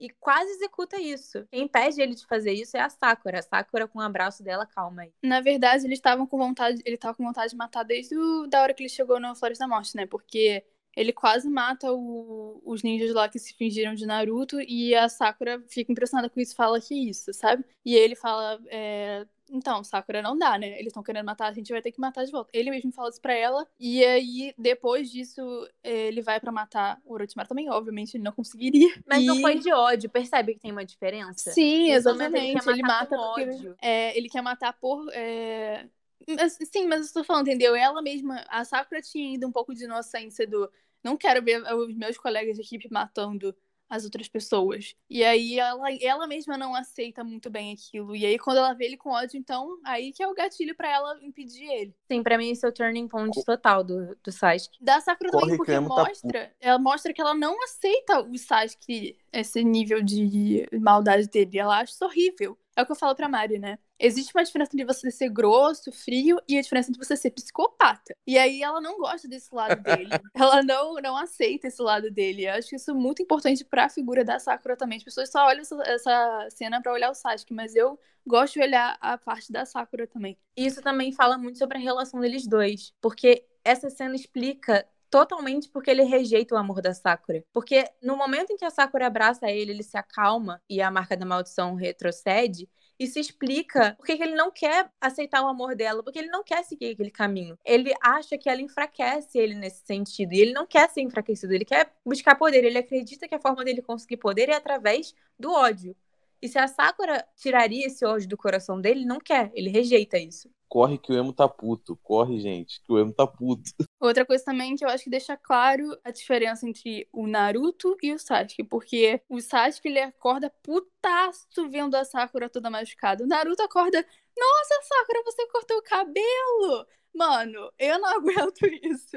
e quase executa isso. Quem impede ele de fazer isso é a Sakura. A Sakura com o um abraço dela, calma aí. Na verdade, eles estavam com vontade, ele tava com vontade de matar desde o, da hora que ele chegou no Flores da Morte, né? Porque ele quase mata o, os ninjas lá que se fingiram de Naruto e a Sakura fica impressionada com isso, fala que isso, sabe? E ele fala, é, então, Sakura não dá, né? Eles estão querendo matar, a gente vai ter que matar de volta. Ele mesmo fala isso pra ela. E aí, depois disso, ele vai para matar o Orochimaru também. Obviamente, ele não conseguiria. Mas e... não foi de ódio. Percebe que tem uma diferença? Sim, exatamente. Ele, ele mata ódio. É, ele quer matar por. É... Mas, sim, mas eu estou falando, entendeu? Ela mesma, a Sakura tinha ido um pouco de inocência do. Não quero ver os meus colegas de equipe matando as outras pessoas. E aí ela, ela mesma não aceita muito bem aquilo. E aí quando ela vê ele com ódio, então aí que é o gatilho para ela impedir ele. Sim, para mim esse é o turning point total do, do Sasuke. Da Sakura também, porque tá mostra, tá... ela mostra que ela não aceita o Sasuke, esse nível de maldade dele. Ela acha isso horrível. É o que eu falo pra Mari, né? Existe uma diferença entre você ser grosso, frio, e a diferença entre você ser psicopata. E aí ela não gosta desse lado dele. ela não, não aceita esse lado dele. Eu acho isso muito importante pra figura da Sakura também. As pessoas só olham essa, essa cena pra olhar o Sasuke, mas eu gosto de olhar a parte da Sakura também. Isso também fala muito sobre a relação deles dois. Porque essa cena explica totalmente porque ele rejeita o amor da Sakura. Porque no momento em que a Sakura abraça ele, ele se acalma e a marca da maldição retrocede. Isso explica porque ele não quer aceitar o amor dela, porque ele não quer seguir aquele caminho. Ele acha que ela enfraquece ele nesse sentido. E ele não quer ser enfraquecido, ele quer buscar poder. Ele acredita que a forma dele conseguir poder é através do ódio. E se a Sakura tiraria esse ódio do coração dele, ele não quer, ele rejeita isso. Corre que o emo tá puto. Corre, gente, que o emo tá puto. Outra coisa também que eu acho que deixa claro a diferença entre o Naruto e o Sasuke. Porque o Sasuke, ele acorda putaço vendo a Sakura toda machucada. O Naruto acorda, nossa, Sakura, você cortou o cabelo! Mano, eu não aguento isso.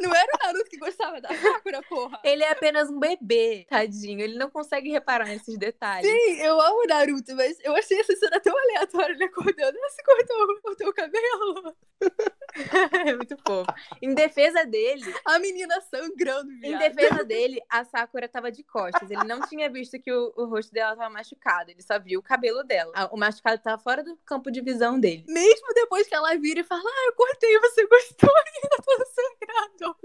Não era o Naruto que gostava da Sakura, porra. Ele é apenas um bebê, tadinho. Ele não consegue reparar nesses detalhes. Sim, eu amo o Naruto, mas eu achei essa cena tão aleatória ele acordando. Você cortou, cortou o cabelo? é muito fofo. Em defesa dele. A menina sangrando, viado. Em defesa dele, a Sakura tava de costas. Ele não tinha visto que o, o rosto dela tava machucado. Ele só viu o cabelo dela. O machucado tava fora do campo de visão dele. Mesmo depois que ela vira e fala, ah, eu cortei, você gostou ainda tô sangrando.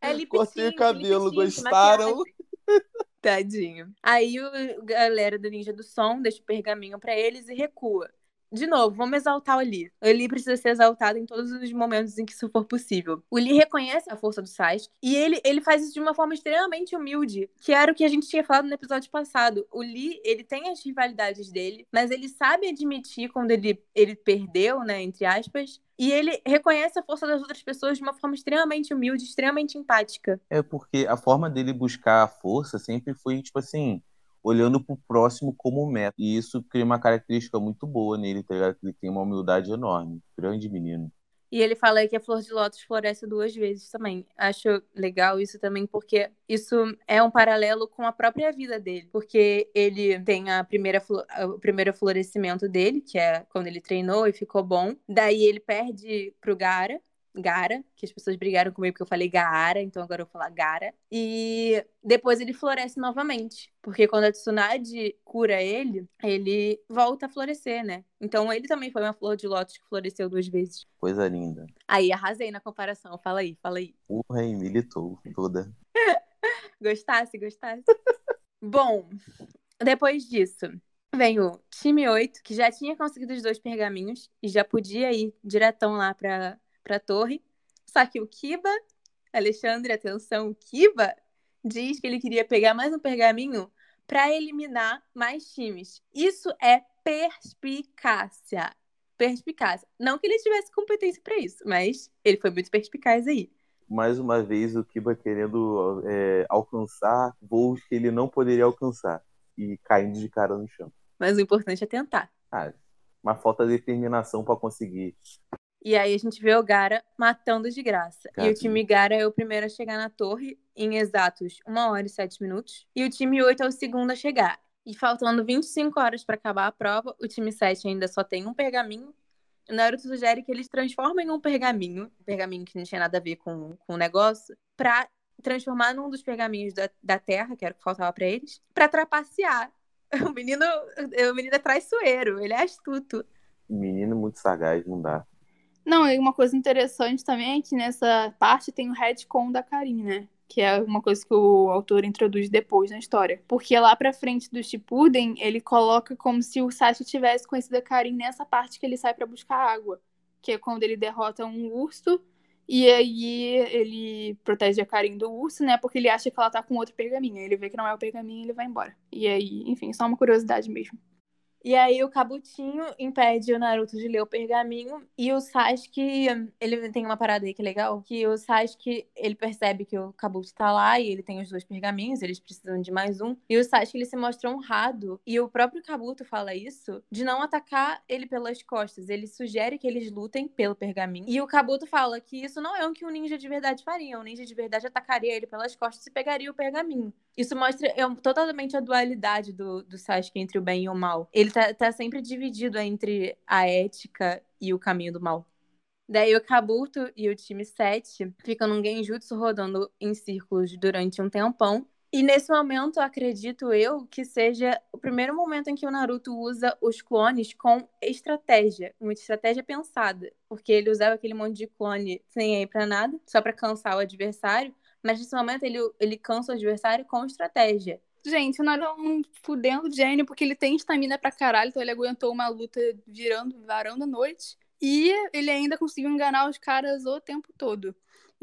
é lip Cortei o cabelo, gostaram? Tadinho. Aí o galera do Ninja do Som deixa o pergaminho para eles e recua. De novo, vamos exaltar o Lee. O Lee precisa ser exaltado em todos os momentos em que isso for possível. O Lee reconhece a força do Sasuke e ele, ele faz isso de uma forma extremamente humilde, que era o que a gente tinha falado no episódio passado. O Lee, ele tem as rivalidades dele, mas ele sabe admitir quando ele, ele perdeu, né, entre aspas, e ele reconhece a força das outras pessoas de uma forma extremamente humilde, extremamente empática. É porque a forma dele buscar a força sempre foi, tipo assim, olhando pro próximo como meta. E isso cria uma característica muito boa nele, tá ligado? Ele tem uma humildade enorme. Grande menino. E ele fala que a flor de lótus floresce duas vezes também. Acho legal isso também, porque isso é um paralelo com a própria vida dele. Porque ele tem a primeira o primeiro florescimento dele, que é quando ele treinou e ficou bom. Daí ele perde pro Gara, Gara, que as pessoas brigaram comigo porque eu falei Gaara, então agora eu vou falar Gara. E depois ele floresce novamente, porque quando a Tsunade cura ele, ele volta a florescer, né? Então ele também foi uma flor de lótus que floresceu duas vezes. Coisa linda. Aí arrasei na comparação, fala aí, fala aí. Porra, e militou toda. gostasse, gostasse. Bom, depois disso, vem o time 8, que já tinha conseguido os dois pergaminhos e já podia ir diretão lá pra para a torre. Só que o Kiba, Alexandre, atenção, o Kiba diz que ele queria pegar mais um pergaminho para eliminar mais times. Isso é perspicácia. Perspicácia. Não que ele tivesse competência para isso, mas ele foi muito perspicaz aí. Mais uma vez, o Kiba querendo é, alcançar voos que ele não poderia alcançar e caindo de cara no chão. Mas o importante é tentar. Ah, uma falta de determinação para conseguir. E aí a gente vê o Gara matando de graça. E o time Gara é o primeiro a chegar na torre em exatos 1 hora e 7 minutos. E o time 8 é o segundo a chegar. E faltando 25 horas para acabar a prova, o time 7 ainda só tem um pergaminho. O Naruto sugere que eles transformem um pergaminho, um pergaminho que não tinha nada a ver com, com o negócio, pra transformar num dos pergaminhos da, da Terra, que era o que faltava para eles, para trapacear. O menino, o menino é traiçoeiro, ele é astuto. Menino muito sagaz, não dá. Não, e uma coisa interessante também é que nessa parte tem o retcon da Karin, né? Que é uma coisa que o autor introduz depois na história. Porque lá pra frente do Shippuden, ele coloca como se o Sasuke tivesse conhecido a Karin nessa parte que ele sai para buscar água. Que é quando ele derrota um urso e aí ele protege a Karin do urso, né? Porque ele acha que ela tá com outro pergaminho. Ele vê que não é o pergaminho e ele vai embora. E aí, enfim, só uma curiosidade mesmo. E aí o Kabutinho impede o Naruto de ler o pergaminho e o Sasuke, ele tem uma parada aí que é legal, que o Sasuke, ele percebe que o Kabuto tá lá e ele tem os dois pergaminhos, eles precisam de mais um. E o Sasuke, ele se mostra honrado e o próprio Kabuto fala isso, de não atacar ele pelas costas. Ele sugere que eles lutem pelo pergaminho. E o Kabuto fala que isso não é o que um ninja de verdade faria. Um ninja de verdade atacaria ele pelas costas e pegaria o pergaminho. Isso mostra é, totalmente a dualidade do, do Sasuke entre o bem e o mal. Ele tá, tá sempre dividido entre a ética e o caminho do mal. Daí o Kabuto e o time 7 ficam num genjutsu rodando em círculos durante um tempão. E nesse momento, acredito eu que seja o primeiro momento em que o Naruto usa os clones com estratégia, uma estratégia pensada. Porque ele usava aquele monte de clone sem ir pra nada, só para cansar o adversário. Mas nesse momento ele, ele cansa o adversário com estratégia. Gente, o Naruto é fudendo gênio, porque ele tem estamina pra caralho, então ele aguentou uma luta virando varão da noite. E ele ainda conseguiu enganar os caras o tempo todo.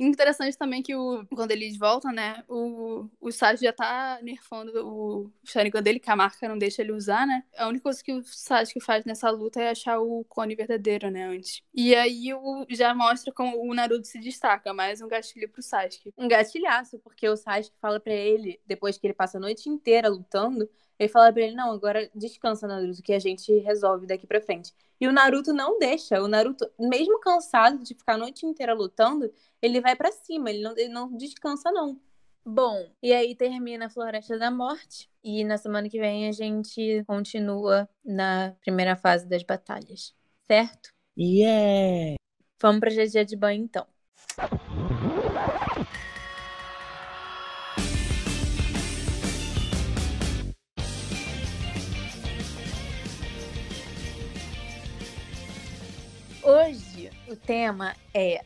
Interessante também que o, quando eles voltam, né, o, o Sasuke já tá nerfando o Sharingan dele, que a marca não deixa ele usar, né? A única coisa que o Sasuke faz nessa luta é achar o clone verdadeiro, né, antes. E aí o, já mostra como o Naruto se destaca, mais um gatilho pro Sasuke. Um gatilhaço, porque o Sasuke fala para ele, depois que ele passa a noite inteira lutando, ele fala pra ele, não, agora descansa, Naruto, que a gente resolve daqui pra frente. E o Naruto não deixa. O Naruto, mesmo cansado de ficar a noite inteira lutando, ele vai para cima, ele não, ele não descansa, não. Bom, e aí termina a Floresta da Morte. E na semana que vem a gente continua na primeira fase das batalhas. Certo? Yeah! Vamos pra GG de banho então. Hoje o tema é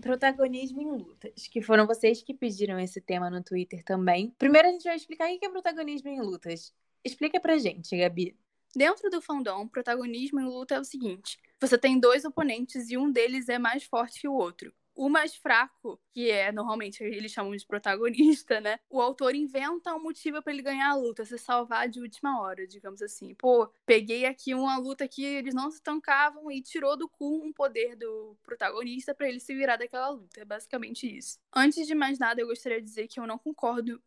protagonismo em lutas, que foram vocês que pediram esse tema no Twitter também. Primeiro a gente vai explicar o que é protagonismo em lutas. Explica pra gente, Gabi. Dentro do fandom, protagonismo em luta é o seguinte: você tem dois oponentes e um deles é mais forte que o outro. O mais fraco, que é normalmente eles chamam de protagonista, né? O autor inventa um motivo para ele ganhar a luta, se salvar de última hora, digamos assim. Pô, peguei aqui uma luta que eles não se tancavam e tirou do cu um poder do protagonista para ele se virar daquela luta. É basicamente isso. Antes de mais nada, eu gostaria de dizer que eu não concordo.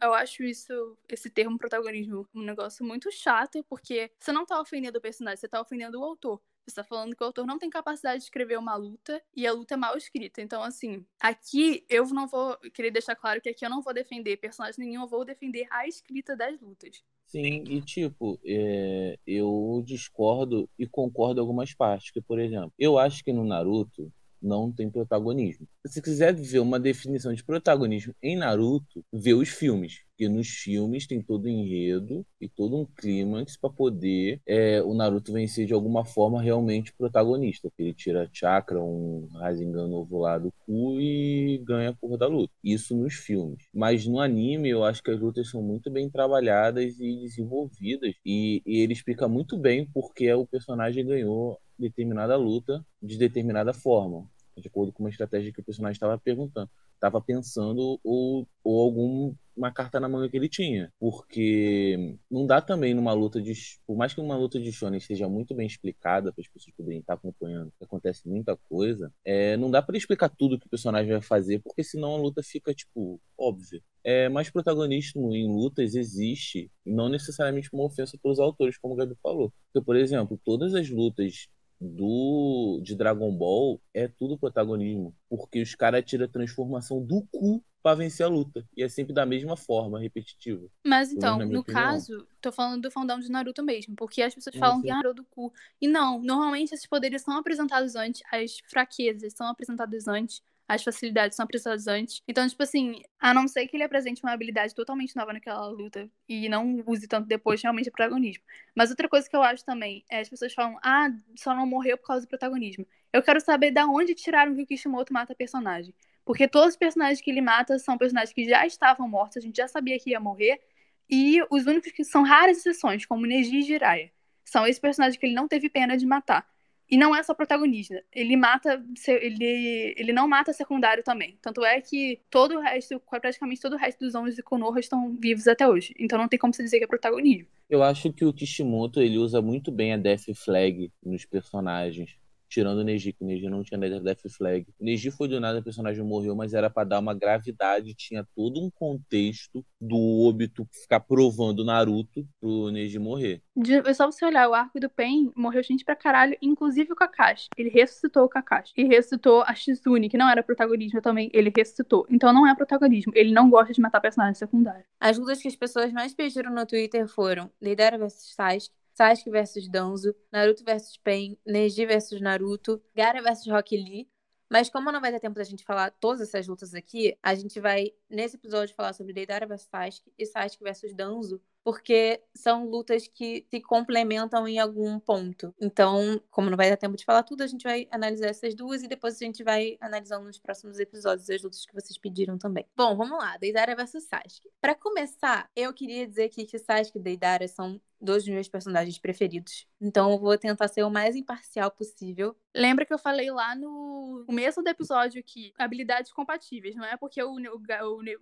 Eu acho isso, esse termo protagonismo, um negócio muito chato, porque você não tá ofendendo o personagem, você tá ofendendo o autor. Você está falando que o autor não tem capacidade de escrever uma luta e a luta é mal escrita. Então, assim, aqui eu não vou. Querer deixar claro que aqui eu não vou defender personagem nenhum, eu vou defender a escrita das lutas. Sim, e tipo, é, eu discordo e concordo em algumas partes. Que, por exemplo, eu acho que no Naruto não tem protagonismo. Se quiser ver uma definição de protagonismo em Naruto, vê os filmes. Porque nos filmes tem todo o enredo e todo um clímax para poder é, o Naruto vencer de alguma forma realmente protagonista. Ele tira chakra, um Rasengan novo lá do cu e ganha a porra da luta. Isso nos filmes. Mas no anime eu acho que as lutas são muito bem trabalhadas e desenvolvidas. E, e ele explica muito bem porque o personagem ganhou determinada luta de determinada forma de acordo com uma estratégia que o personagem estava perguntando, estava pensando ou, ou alguma carta na manga que ele tinha, porque não dá também numa luta de, por mais que uma luta de shonen esteja muito bem explicada para as pessoas poderem estar acompanhando, que acontece muita coisa, é, não dá para explicar tudo que o personagem vai fazer, porque senão a luta fica tipo óbvia. É, mas protagonismo em lutas existe, não necessariamente uma ofensa para os autores, como o Gabi falou. Porque, por exemplo, todas as lutas do de Dragon Ball é tudo protagonismo, porque os caras tiram a transformação do cu para vencer a luta. E é sempre da mesma forma, repetitiva. Mas então, no opinião. caso, tô falando do fandom de Naruto mesmo, porque as pessoas falam que é Naruto do cu. E não, normalmente esses poderes são apresentados antes, as fraquezas são apresentadas antes as facilidades são apresentadas antes. Então, tipo assim, a não ser que ele apresente uma habilidade totalmente nova naquela luta e não use tanto depois, realmente é protagonismo. Mas outra coisa que eu acho também é as pessoas falam, ah, só não morreu por causa do protagonismo. Eu quero saber da onde tiraram que o Kishimoto mata personagem. Porque todos os personagens que ele mata são personagens que já estavam mortos, a gente já sabia que ia morrer. E os únicos que são raras exceções, como Neji e Jiraiya, são esses personagens que ele não teve pena de matar. E não é só protagonista. Ele mata. Ele, ele não mata secundário também. Tanto é que todo o resto, praticamente todo o resto dos homens de Konoha estão vivos até hoje. Então não tem como se dizer que é protagonismo. Eu acho que o Kishimoto ele usa muito bem a Death Flag nos personagens tirando o Neji, que o Neji não tinha Death Flag. O Neji foi do nada, o personagem morreu, mas era para dar uma gravidade, tinha todo um contexto do Obito ficar provando Naruto pro Neji morrer. É só você olhar, o arco do Pen morreu gente pra caralho, inclusive o Kakashi. Ele ressuscitou o Kakashi. E ressuscitou a Shizune, que não era protagonismo também, ele ressuscitou. Então não é protagonismo, ele não gosta de matar personagem secundário. As lutas que as pessoas mais pediram no Twitter foram Deidara vs Sasuke, Sasuke vs Danzo, Naruto vs Pain, Neji vs Naruto, Gara vs Rock Lee. Mas como não vai ter tempo da gente falar todas essas lutas aqui, a gente vai, nesse episódio, falar sobre Deidara vs Sasuke e Sasuke vs Danzo, porque são lutas que se complementam em algum ponto. Então, como não vai dar tempo de falar tudo, a gente vai analisar essas duas e depois a gente vai analisando nos próximos episódios as lutas que vocês pediram também. Bom, vamos lá, Deidara versus Sasuke. Para começar, eu queria dizer aqui que Sasuke e Deidara são dos meus personagens preferidos. Então eu vou tentar ser o mais imparcial possível. Lembra que eu falei lá no começo do episódio que habilidades compatíveis, não é porque o, o,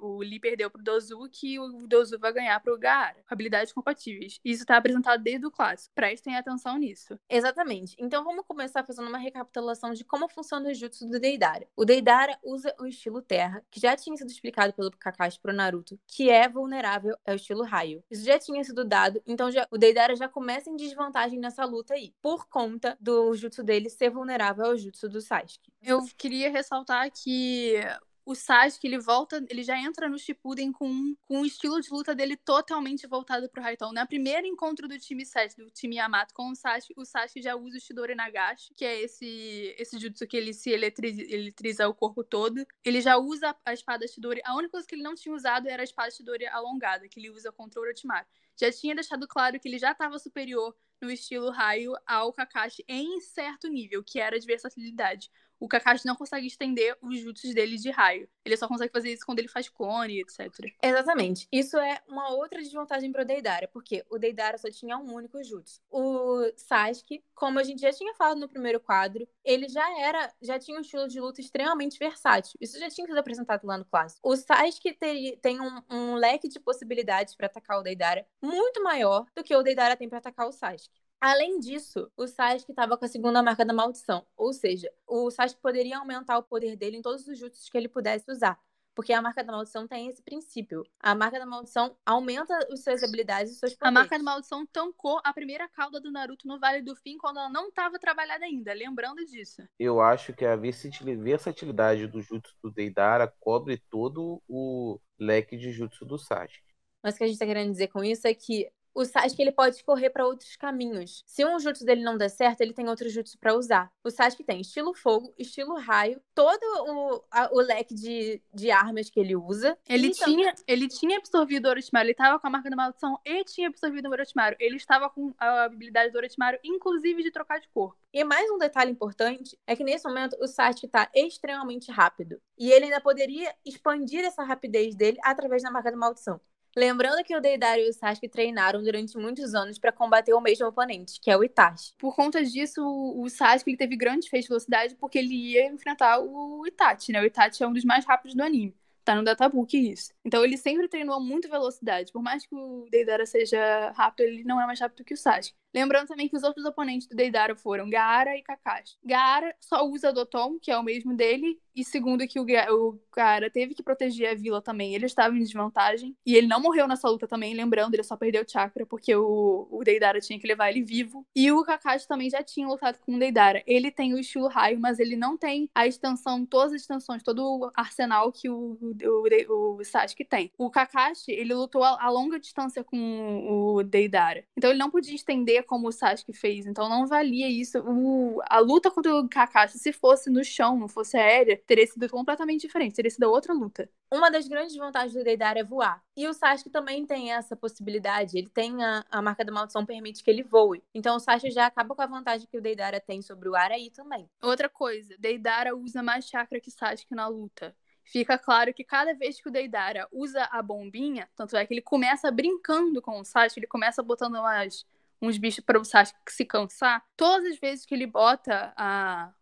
o, o Lee perdeu pro Dozu que o Dozu vai ganhar pro Gaara. Habilidades compatíveis. Isso tá apresentado desde o clássico. Prestem atenção nisso. Exatamente. Então vamos começar fazendo uma recapitulação de como funciona o jutsu do Deidara. O Deidara usa o estilo terra, que já tinha sido explicado pelo Kakashi pro Naruto, que é vulnerável ao estilo raio. Isso já tinha sido dado, então já o Deidara já começa em desvantagem nessa luta aí, por conta do jutsu dele ser vulnerável ao jutsu do Sasuke. Eu queria ressaltar que o Sasuke, ele volta, ele já entra no Shippuden com, com um estilo de luta dele totalmente voltado pro Raitão. No primeiro encontro do time 7, do time Yamato com o Sasuke, o Sasuke já usa o Shidori Nagashi, que é esse, esse jutsu que ele se eletriza, eletriza o corpo todo. Ele já usa a espada Shidori. A única coisa que ele não tinha usado era a espada Shidori alongada, que ele usa contra o Orochimaru já tinha deixado claro que ele já estava superior no estilo raio ao Kakashi em certo nível, que era de versatilidade. O Kakashi não consegue estender os jutsus dele de raio. Ele só consegue fazer isso quando ele faz clone, etc. Exatamente. Isso é uma outra desvantagem pro Deidara, porque o Deidara só tinha um único jutsu. O Sasuke, como a gente já tinha falado no primeiro quadro, ele já era, já tinha um estilo de luta extremamente versátil. Isso já tinha sido apresentado lá no clássico. O Sasuke ter, tem um, um leque de possibilidades para atacar o Deidara muito maior do que o Deidara tem para atacar o Sasuke. Além disso, o Sasuke estava com a segunda marca da maldição, ou seja, o Sasuke poderia aumentar o poder dele em todos os jutsus que ele pudesse usar. Porque a marca da maldição tem esse princípio. A marca da maldição aumenta as suas habilidades e seus poderes. A marca da maldição tancou a primeira cauda do Naruto no Vale do Fim quando ela não estava trabalhada ainda, lembrando disso. Eu acho que a versatilidade do jutsu do Deidara cobre todo o leque de jutsu do Sasuke. Mas o que a gente está querendo dizer com isso é que o Sasuke ele pode correr para outros caminhos. Se um jutsu dele não der certo, ele tem outro jutsu para usar. O Sasuke tem estilo fogo, estilo raio, todo o, a, o leque de, de armas que ele usa. Ele então... tinha, ele tinha absorvido o Orochimaru, ele estava com a marca da maldição e tinha absorvido o Orochimaru. Ele estava com a habilidade do Orochimaru, inclusive de trocar de corpo. E mais um detalhe importante é que nesse momento o Sasuke está extremamente rápido. E ele ainda poderia expandir essa rapidez dele através da marca da maldição. Lembrando que o Deidara e o Sasuke treinaram durante muitos anos para combater o mesmo oponente, que é o Itachi. Por conta disso, o Sasuke ele teve grande feitos de velocidade porque ele ia enfrentar o Itachi, né? O Itachi é um dos mais rápidos do anime. Tá no databook isso. Então ele sempre treinou muito velocidade. Por mais que o Deidara seja rápido, ele não é mais rápido que o Sasuke. Lembrando também que os outros oponentes do Deidara foram Gaara e Kakashi. Gaara só usa Doton, que é o mesmo dele, e segundo que o, Gaara teve que proteger a vila também, ele estava em desvantagem. E ele não morreu nessa luta também, lembrando, ele só perdeu o chakra, porque o, o Deidara tinha que levar ele vivo. E o Kakashi também já tinha lutado com o Deidara. Ele tem o estilo raio, mas ele não tem a extensão, todas as extensões, todo o arsenal que o, o, o, o Sasuke tem. O Kakashi, ele lutou a, a longa distância com o Deidara. Então ele não podia estender como o Sasuke fez. Então não valia isso. O, a luta contra o Kakashi, se fosse no chão, não fosse aérea, teria sido completamente diferente. Teria sido outra luta. Uma das grandes vantagens do Deidara é voar. E o Sasuke também tem essa possibilidade. Ele tem a, a marca da maldição permite que ele voe. Então o Sasuke já acaba com a vantagem que o Deidara tem sobre o ar aí também. Outra coisa, Deidara usa mais chakra que Sasuke na luta fica claro que cada vez que o Deidara usa a bombinha, tanto é que ele começa brincando com o Sasuke, ele começa botando umas, uns bichos para o Sasuke se cansar, todas as vezes que ele bota a,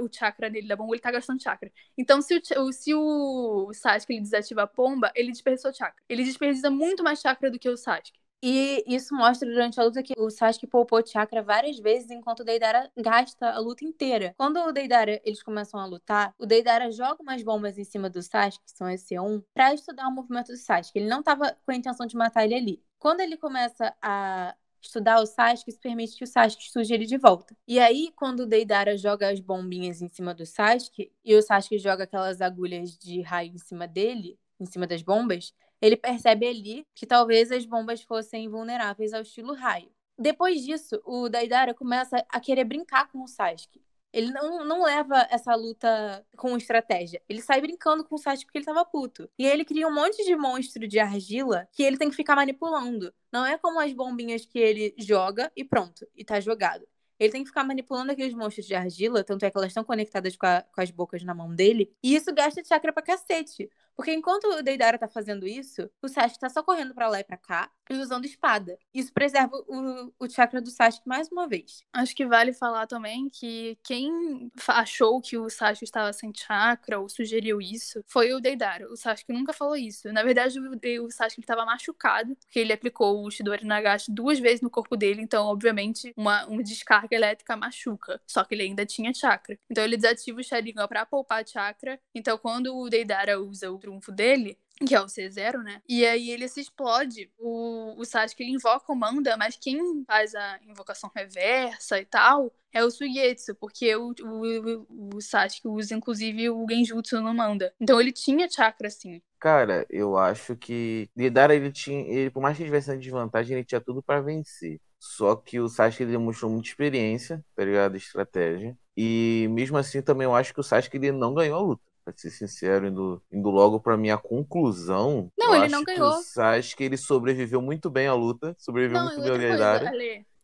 o chakra dele da bomba, ele tá gastando chakra. Então, se o, se o Sasuke ele desativa a pomba, ele desperdiçou chakra. Ele desperdiça muito mais chakra do que o Sasuke. E isso mostra durante a luta que o Sasuke poupou chakra várias vezes, enquanto o Deidara gasta a luta inteira. Quando o Deidara, eles começam a lutar, o Deidara joga umas bombas em cima do Sasuke, que são esse 1, pra estudar o movimento do Sasuke. Ele não tava com a intenção de matar ele ali. Quando ele começa a estudar o Sasuke, isso permite que o Sasuke estude ele de volta. E aí, quando o Deidara joga as bombinhas em cima do Sasuke, e o Sasuke joga aquelas agulhas de raio em cima dele, em cima das bombas, ele percebe ali que talvez as bombas fossem vulneráveis ao estilo raio. Depois disso, o Deidara começa a querer brincar com o Sasuke. Ele não, não leva essa luta com estratégia. Ele sai brincando com o Sasuke porque ele tava puto. E aí ele cria um monte de monstro de argila que ele tem que ficar manipulando. Não é como as bombinhas que ele joga e pronto, e tá jogado. Ele tem que ficar manipulando aqueles monstros de argila, tanto é que elas estão conectadas com, a, com as bocas na mão dele. E isso gasta chakra pra cacete. Porque enquanto o Deidara tá fazendo isso, o Sasuke tá só correndo para lá e pra cá e usando espada. Isso preserva o, o chakra do Sasuke mais uma vez. Acho que vale falar também que quem achou que o Sasuke estava sem chakra ou sugeriu isso foi o Deidara. O Sasuke nunca falou isso. Na verdade, o, o Sasuke estava machucado, porque ele aplicou o Shidori Nagashi duas vezes no corpo dele, então, obviamente, uma, uma descarga elétrica machuca. Só que ele ainda tinha chakra. Então ele desativa o Sharingan para poupar chakra. Então, quando o Deidara usa o trunfo dele, que é o C0, né? E aí ele se explode. O, o Sasuke ele invoca o Manda, mas quem faz a invocação reversa e tal é o Suigetsu, porque o, o, o Sasuke usa inclusive o Genjutsu no Manda. Então ele tinha chakra assim. Cara, eu acho que Deidara ele tinha, ele, por mais que tivesse uma desvantagem, ele tinha tudo para vencer. Só que o Sasuke ele demonstrou muita experiência, tá ligado? Estratégia. E mesmo assim também eu acho que o Sasuke ele não ganhou a luta pra ser sincero, indo, indo logo pra minha conclusão. Não, ele não ganhou. acho que ele sobreviveu muito bem à luta, sobreviveu não, muito bem ao Deidara.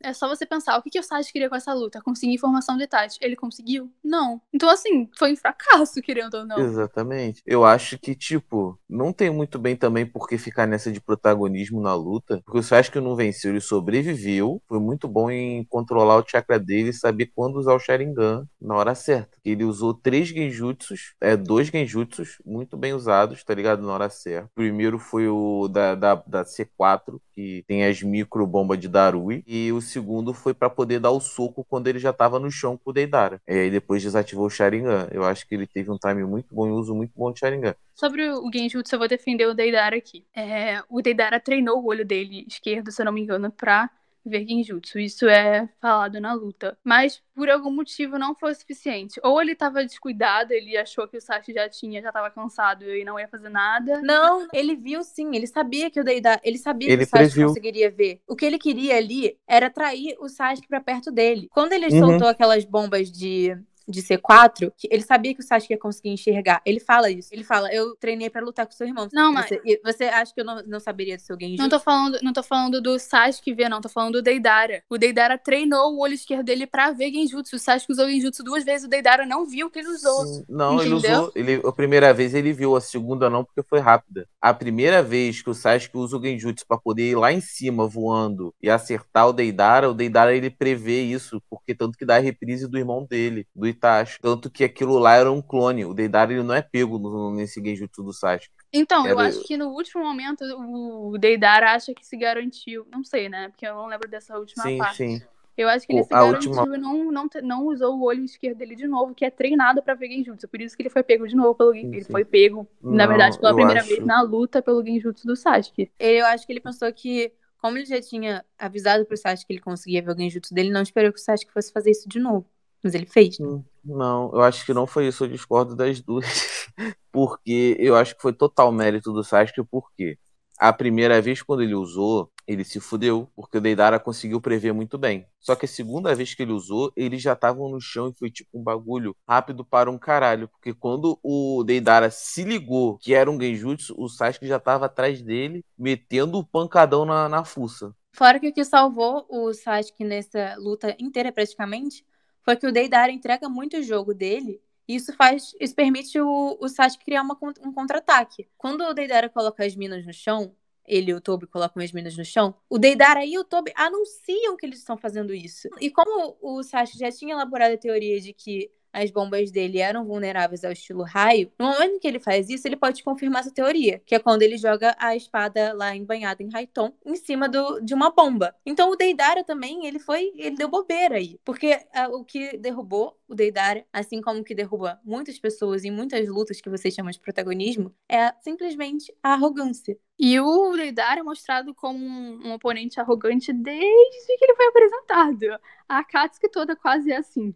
É só você pensar, o que, que o Sasuke queria com essa luta? Conseguir informação do Itachi. Ele conseguiu? Não. Então, assim, foi um fracasso, querendo ou não. Exatamente. Eu acho que, tipo, não tem muito bem também por que ficar nessa de protagonismo na luta. Porque o Sasuke não venceu, ele sobreviveu. Foi muito bom em controlar o chakra dele e saber quando usar o Sharingan na hora certa. Ele usou três genjutsus, é, dois genjutsus muito bem usados, tá ligado? Na hora certa. O primeiro foi o da, da, da C4, que tem as micro bombas de Darui. E o segundo foi para poder dar o soco quando ele já tava no chão com o Deidara. E aí depois desativou o Sharingan. Eu acho que ele teve um time muito bom e uso muito bom de Sharingan. Sobre o Genjutsu, eu vou defender o Deidara aqui. É, o Deidara treinou o olho dele esquerdo, se eu não me engano, pra ver genjutsu. Isso é falado na luta. Mas por algum motivo não foi o suficiente. Ou ele tava descuidado, ele achou que o Sashi já tinha, já tava cansado e não ia fazer nada. Não, ele viu sim, ele sabia que o Deidara, ele sabia Ele que o Sasuke previu. conseguiria ver. O que ele queria ali era atrair o Sasuke pra perto dele. Quando ele Uhum. soltou aquelas bombas de de C4, que ele sabia que o Sasuke ia conseguir enxergar. Ele fala isso. Ele fala: "Eu treinei pra lutar com seu irmão". Não, mas- você, você acha que eu não, não saberia do seu genjutsu? Não tô falando, não tô falando do Sasuke ver, não. Tô falando do Deidara. O Deidara treinou o olho esquerdo dele pra ver genjutsu. O Sasuke usou genjutsu duas vezes, o Deidara não viu o que ele usou. Sim, Não, ele Entendeu? usou. Ele, a primeira vez ele viu, a segunda não, porque foi rápida. A primeira vez que o Sasuke usa o Genjutsu pra poder ir lá em cima voando e acertar o Deidara, o Deidara ele prevê isso, porque tanto que dá a reprise do irmão dele, do Itachi. Tanto que aquilo lá era um clone. O Deidara ele não é pego no- nesse Genjutsu do Sasuke. Então, eu Era- acho que no último momento o Deidara acha que se garantiu. Não sei, né? Porque eu não lembro dessa última Sim, parte. sim. Eu acho que ele O- se garantiu última- e não, não, não usou o olho esquerdo dele de novo, que é treinado pra ver Genjutsu. Por isso que ele foi pego de novo pelo Gen- Sim, Ele sim. foi pego, na Não, verdade, pela eu primeira acho- vez na luta pelo Genjutsu do Sasuke. Eu acho que ele pensou que, como ele já tinha avisado pro Sasuke que ele conseguia ver o genjutsu dele, não esperou que o Sasuke fosse fazer isso de novo. Mas ele fez. Hum, Não, eu acho que não foi isso, eu discordo das duas. Porque eu acho que foi total mérito do Sasuke, porque a primeira vez quando ele usou, ele se fudeu, porque o Deidara conseguiu prever muito bem. Só que a segunda vez que ele usou, eles já estavam no chão e foi tipo um bagulho rápido para um caralho. Porque quando o Deidara se ligou que era um Genjutsu, o Sasuke já tava atrás dele, metendo o pancadão na, na fuça. Fora que o que salvou o Sasuke nessa luta inteira, praticamente, foi que o Deidara entrega muito o jogo dele. E isso faz. Isso permite o, o Sasuke criar uma um contra-ataque. Quando o Deidara coloca as minas no chão, ele e o Tobi colocam as minas no chão, o Deidara e o Tobi anunciam que eles estão fazendo isso. E como o Sasuke já tinha elaborado a teoria de que as bombas dele eram vulneráveis ao estilo raio, no momento que ele faz isso, ele pode confirmar essa teoria, que é quando ele joga a espada lá embanhada em Raiton em cima do, de uma bomba. Então o Deidara também, ele foi, ele deu bobeira aí, porque ah, o que derrubou o Deidara, assim como o que derruba muitas pessoas em muitas lutas que vocês chamam de protagonismo, é simplesmente a arrogância. E o Deidara é mostrado como um, oponente arrogante desde que ele foi apresentado. A Akatsuki toda quase é assim.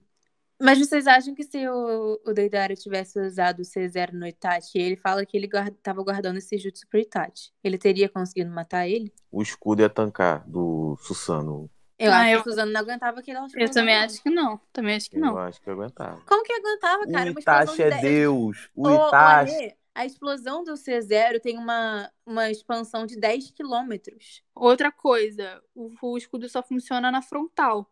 Mas vocês acham que se o, o Deidara tivesse usado o C0 no Itachi, ele fala que ele guarda, tava guardando esse jutsu pro Itachi, ele teria conseguido matar ele? O escudo ia tancar do Susano. Eu Ah, acho eu- que a Suzano não aguentava aquele Eu também acho que não. Também acho que Eu não. acho que aguentava. Como que aguentava, cara? o Itachi de é Deus. O ô, Itachi. Alê, a explosão do C0 tem uma, uma expansão de 10 quilômetros. Outra coisa, o, o escudo só funciona na frontal.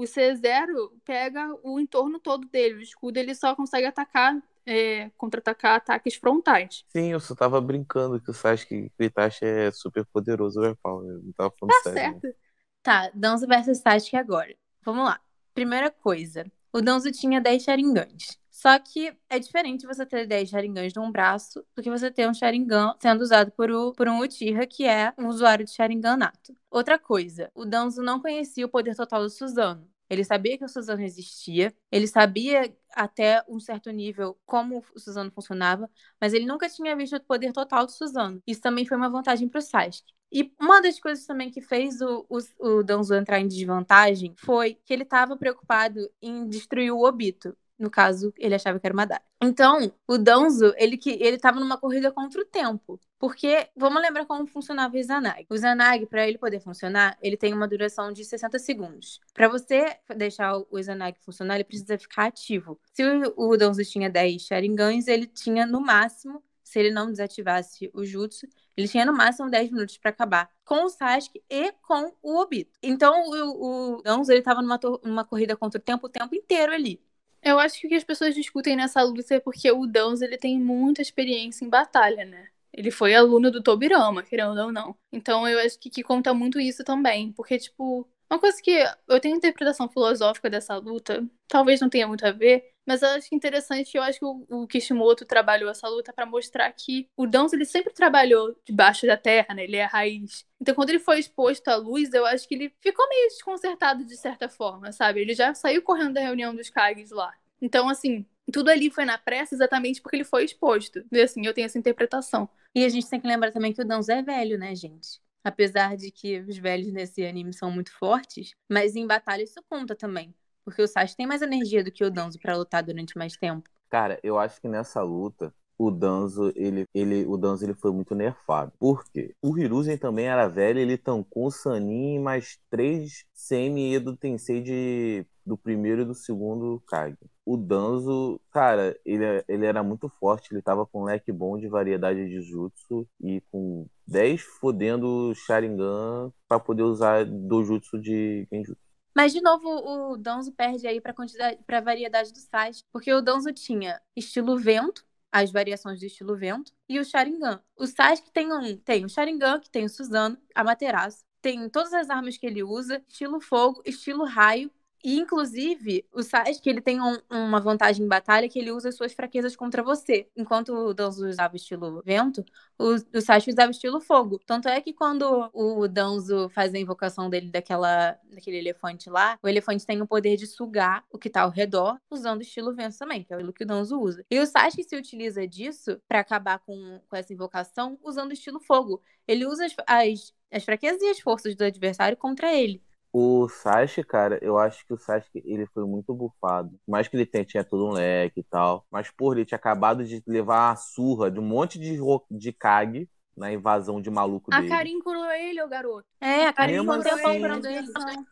O C0 pega o entorno todo dele. O escudo ele só consegue atacar, é, contra-atacar ataques frontais. Sim, eu só tava brincando que o Sasuke, que o Itachi é super poderoso, overpower. Eu não tava falando Tá sério. não. certo. Tá, Danzo versus Sasuke agora. Vamos lá. Primeira coisa, o Danzo tinha 10 Sharingans. Só que é diferente você ter 10 Sharingans num braço do que você ter um Sharingan sendo usado por, o- por um Uchiha, que é um usuário de Sharingan nato. Outra coisa, o Danzo não conhecia o poder total do Suzano. Ele sabia que o Suzano existia, ele sabia até um certo nível como o Suzano funcionava, mas ele nunca tinha visto o poder total do Suzano. Isso também foi uma vantagem pro Sasuke. E uma das coisas também que fez o, o, o Danzo entrar em desvantagem foi que ele estava preocupado em destruir o Obito. No caso, ele achava que era uma Madara. Então, o Danzo, ele que ele estava numa corrida contra o tempo. Porque, vamos lembrar como funcionava o Izanagi. O Izanagi, para ele poder funcionar, ele tem uma duração de 60 segundos. Para você deixar o Izanagi funcionar, ele precisa ficar ativo. Se o, o Danzo tinha 10 Sharingans, ele tinha no máximo se ele não desativasse o jutsu, ele tinha no máximo 10 minutos para acabar com o Sasuke e com o Obito. Então o, o Danzo, ele tava numa, numa corrida contra o tempo o tempo inteiro ali. Eu acho que o que as pessoas discutem nessa luta é porque o Danzo ele tem muita experiência em batalha, né? Ele foi aluno do Tobirama, querendo ou não. Então eu acho que, que conta muito isso também. Porque, tipo, uma coisa que eu tenho interpretação filosófica dessa luta, talvez não tenha muito a ver, mas eu acho interessante, eu acho que o, o Kishimoto trabalhou essa luta para mostrar que o Danzo ele sempre trabalhou debaixo da terra, né? Ele é a raiz. Então quando ele foi exposto à luz, eu acho que ele ficou meio desconcertado de certa forma, sabe? Ele já saiu correndo da reunião dos Kages lá. Então assim, tudo ali foi na pressa exatamente porque ele foi exposto. E assim, eu tenho essa interpretação. E a gente tem que lembrar também que o Danzo é velho, né, gente? Apesar de que os velhos nesse anime são muito fortes, mas em batalha isso conta também. Porque o Sasuke tem mais energia do que o Danzo para lutar durante mais tempo. Cara, eu acho que nessa luta o Danzo, ele, ele, o Danzo ele foi muito nerfado. Por quê? O Hiruzen também era velho, ele tancou o Sanin mais três CME do Tensei de, do primeiro e do segundo Kage. O Danzo, cara, ele, ele era muito forte, ele tava com um leque bom de variedade de jutsu e com 10 fodendo Sharingan para poder usar do jutsu de Genjutsu. Mas, de novo, o Danzo perde aí quantidade, pra variedade do Sasuke, porque o Danzo tinha estilo vento, as variações do estilo vento, e o Sharingan. O Sasuke tem um, tem o Sharingan, que tem o Suzano, a Materaço, tem todas as armas que ele usa, estilo fogo, estilo raio, e, inclusive, o Sasuke, ele tem um, uma vantagem em batalha que ele usa as suas fraquezas contra você. Enquanto o Danzo usava o estilo vento, o, o Sasuke usava o estilo fogo. Tanto é que quando o Danzo faz a invocação dele daquela, daquele elefante lá, o elefante tem o poder de sugar o que tá ao redor, usando o estilo vento também, que é o que o Danzo usa. E o Sasuke se utiliza disso para acabar com, com essa invocação usando o estilo fogo. Ele usa as, as, as fraquezas e as forças do adversário contra ele. O Sasuke, cara, eu acho que o Sasuke, ele foi muito bufado. Mais que ele tenha, tinha todo um leque e tal. Mas, porra, ele tinha acabado de levar a surra de um monte de, de Kage na invasão de maluco a dele. A Karin curou ele, o garoto. É, a Karin mesmo ficou assim, curando ele.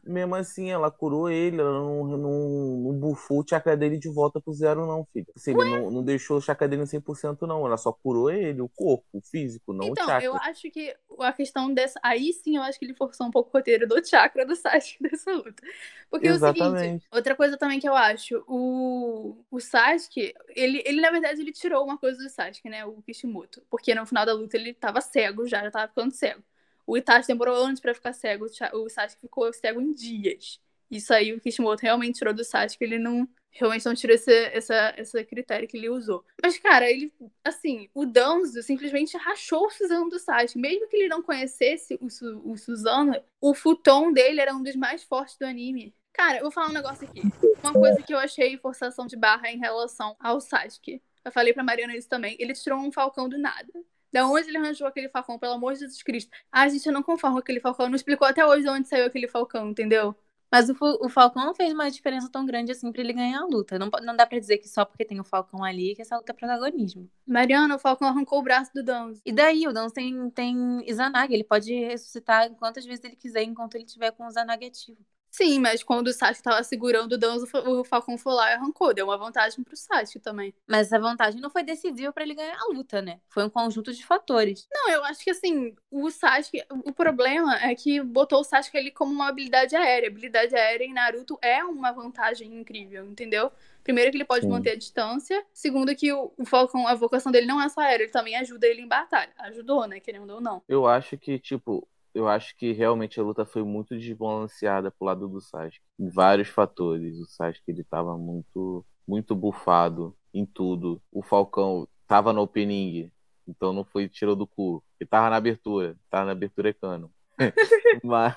Mesmo assim, ela curou ele, ela não, não, não bufou o chakra dele de volta pro zero, não, filho. Assim, ele não, não deixou o chakra dele 100%, não. Ela só curou ele, o corpo, o físico, não então, o chakra. eu acho que a questão dessa... Aí sim, eu acho que ele forçou um pouco o roteiro do chakra do Sasuke dessa luta. Porque Exatamente. é o seguinte, outra coisa também que eu acho, o, o Sasuke, ele, ele na verdade, ele tirou uma coisa do Sasuke, né, o Kishimoto. Porque no final da luta ele tava cego já, já tava ficando cego. O Itachi demorou anos para ficar cego, o Sasuke ficou cego em dias. Isso aí o Kishimoto realmente tirou do Sasuke, ele não realmente não tirou esse, essa, esse critério que ele usou. Mas, cara, ele, assim, o Danzo simplesmente rachou o Suzano do Sasuke. Mesmo que ele não conhecesse o, o Suzano, o futon dele era um dos mais fortes do anime. Cara, eu vou falar um negócio aqui. Uma coisa que eu achei forçação de barra em relação ao Sasuke. Eu falei pra Mariana isso também. Ele tirou um falcão do nada. Da onde ele arranjou aquele falcão, pelo amor de Jesus Cristo? Ah, gente, eu não conformo com aquele falcão. Não explicou até hoje de onde saiu aquele falcão, entendeu? Mas o, o Falcão não fez uma diferença tão grande assim pra ele ganhar a luta. Não, não dá pra dizer que só porque tem o Falcão ali que essa luta é protagonismo. Mariana, o Falcão arrancou o braço do Danzo. E daí, o Danzo tem, tem Izanagi. Ele pode ressuscitar quantas vezes ele quiser enquanto ele tiver com o Izanagi ativo. Sim, mas quando o Sasuke tava segurando o Danzo, o Falcão foi lá e arrancou. Deu uma vantagem pro Sasuke também. Mas essa vantagem não foi decisiva para ele ganhar a luta, né? Foi um conjunto de fatores. Não, eu acho que assim, o Sasuke. O problema é que botou o Sasuke ali como uma habilidade aérea. Habilidade aérea em Naruto é uma vantagem incrível, entendeu? Primeiro que ele pode Sim. manter a distância. Segundo que o, o Falcão, a vocação dele não é só aérea, ele também ajuda ele em batalha. Ajudou, né? Querendo ou não. Eu acho que, tipo, eu acho que realmente a luta foi muito desbalanceada pro lado do Sasuke. Em vários fatores. O Sasuke ele tava muito, muito bufado em tudo. O Falcão tava no opening, então não foi tirou do cu. Ele tava na abertura, tava na abertura é cano. mas,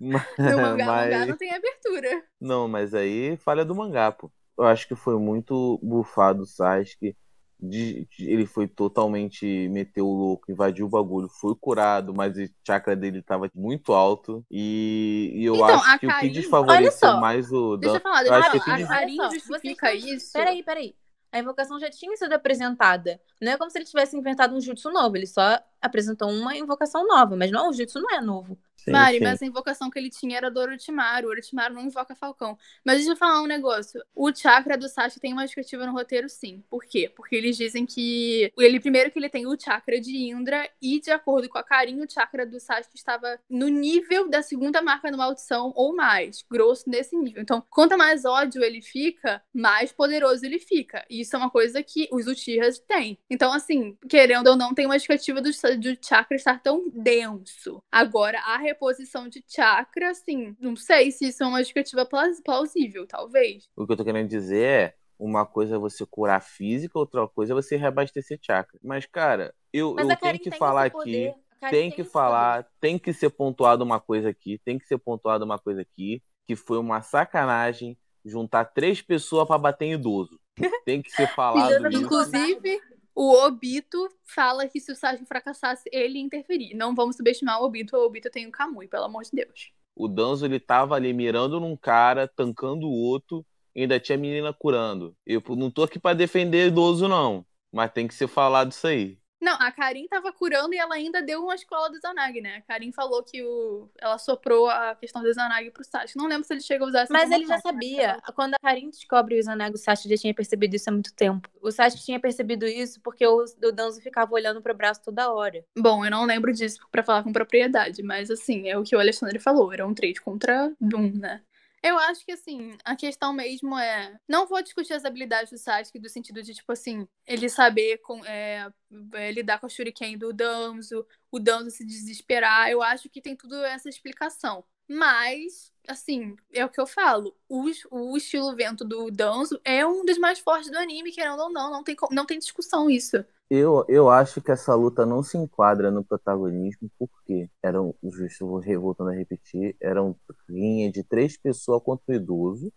mas, no mangá, mas... mangá não tem abertura. Não, mas aí falha do mangá, pô. Eu acho que foi muito bufado o Sasuke de, de, ele foi totalmente meteu o louco, invadiu o bagulho, foi curado, mas o chakra dele estava muito alto. E, e eu então, acho que Karin, o que desfavoreceu mais o. Deixa eu falar, deixa eu falar. A Karin justifica isso. Peraí, peraí. A invocação já tinha sido apresentada. Não é como se ele tivesse inventado um jutsu novo. Ele só apresentou uma invocação nova, mas não, o jutsu não é novo. Sim, Mari, sim. mas a invocação que ele tinha era do Orochimaru. O Orochimaru não invoca Falcão. Mas deixa eu falar um negócio. O chakra do Sasuke tem uma justificativa no roteiro, sim. Por quê? Porque eles dizem que... Ele, primeiro que ele tem o chakra de Indra e, de acordo com a Karin, o chakra do Sasuke estava no nível da segunda marca da maldição ou mais. Grosso nesse nível. Então, quanto mais ódio ele fica, mais poderoso ele fica. E isso é uma coisa que os Uchihas têm. Então, assim, querendo ou não, tem uma justificativa do, do chakra estar tão denso. Agora, a reposição de chakra, assim, não sei se isso é uma justificativa plaus- plausível, talvez. O que eu tô querendo dizer é, uma coisa é você curar física, outra coisa é você reabastecer chakra. Mas, cara, eu, Mas eu tenho que falar aqui, tem que falar, tem que ser pontuado uma coisa aqui, tem que ser pontuado uma coisa aqui, que foi uma sacanagem juntar três pessoas pra bater em idoso. Tem que ser falado isso. Inclusive, o Obito fala que se o Sasuke fracassasse, ele ia interferir. Não vamos subestimar o Obito. O Obito tem o Kamui, pelo amor de Deus. O Danzo, ele tava ali mirando num cara, tancando o outro, ainda tinha a menina curando. Eu não tô aqui pra defender idoso, não. Mas tem que ser falado isso aí. Não, a Karin tava curando e ela ainda deu uma escola do Zanagi, né? A Karin falou que o... ela soprou a questão do Zanagi pro Sasuke. Não lembro se ele chega a usar essa Mas ele já informação, sabia. Quando a Karin descobre o Izanagi, o Sasuke já tinha percebido isso há muito tempo. O Sasuke tinha percebido isso porque o, o Danzo ficava olhando pro braço toda hora. Bom, eu não lembro disso pra falar com propriedade, mas assim, é o que o Alexandre falou. Era um trade contra Doom, né? Eu acho que, assim, a questão mesmo é. Não vou discutir as habilidades do Sasuke, do sentido de, tipo assim, ele saber com, é, é, lidar com a Shuriken do Danzo, o Danzo se desesperar. Eu acho que tem tudo essa explicação. Mas, assim, é o que eu falo. O, o estilo vento do Danzo é um dos mais fortes do anime, querendo ou não. Não tem, não tem discussão isso. Eu, eu acho que essa luta não se enquadra no protagonismo, porque eram, justo, vou voltando a repetir, eram rinha de três pessoas contra o idoso.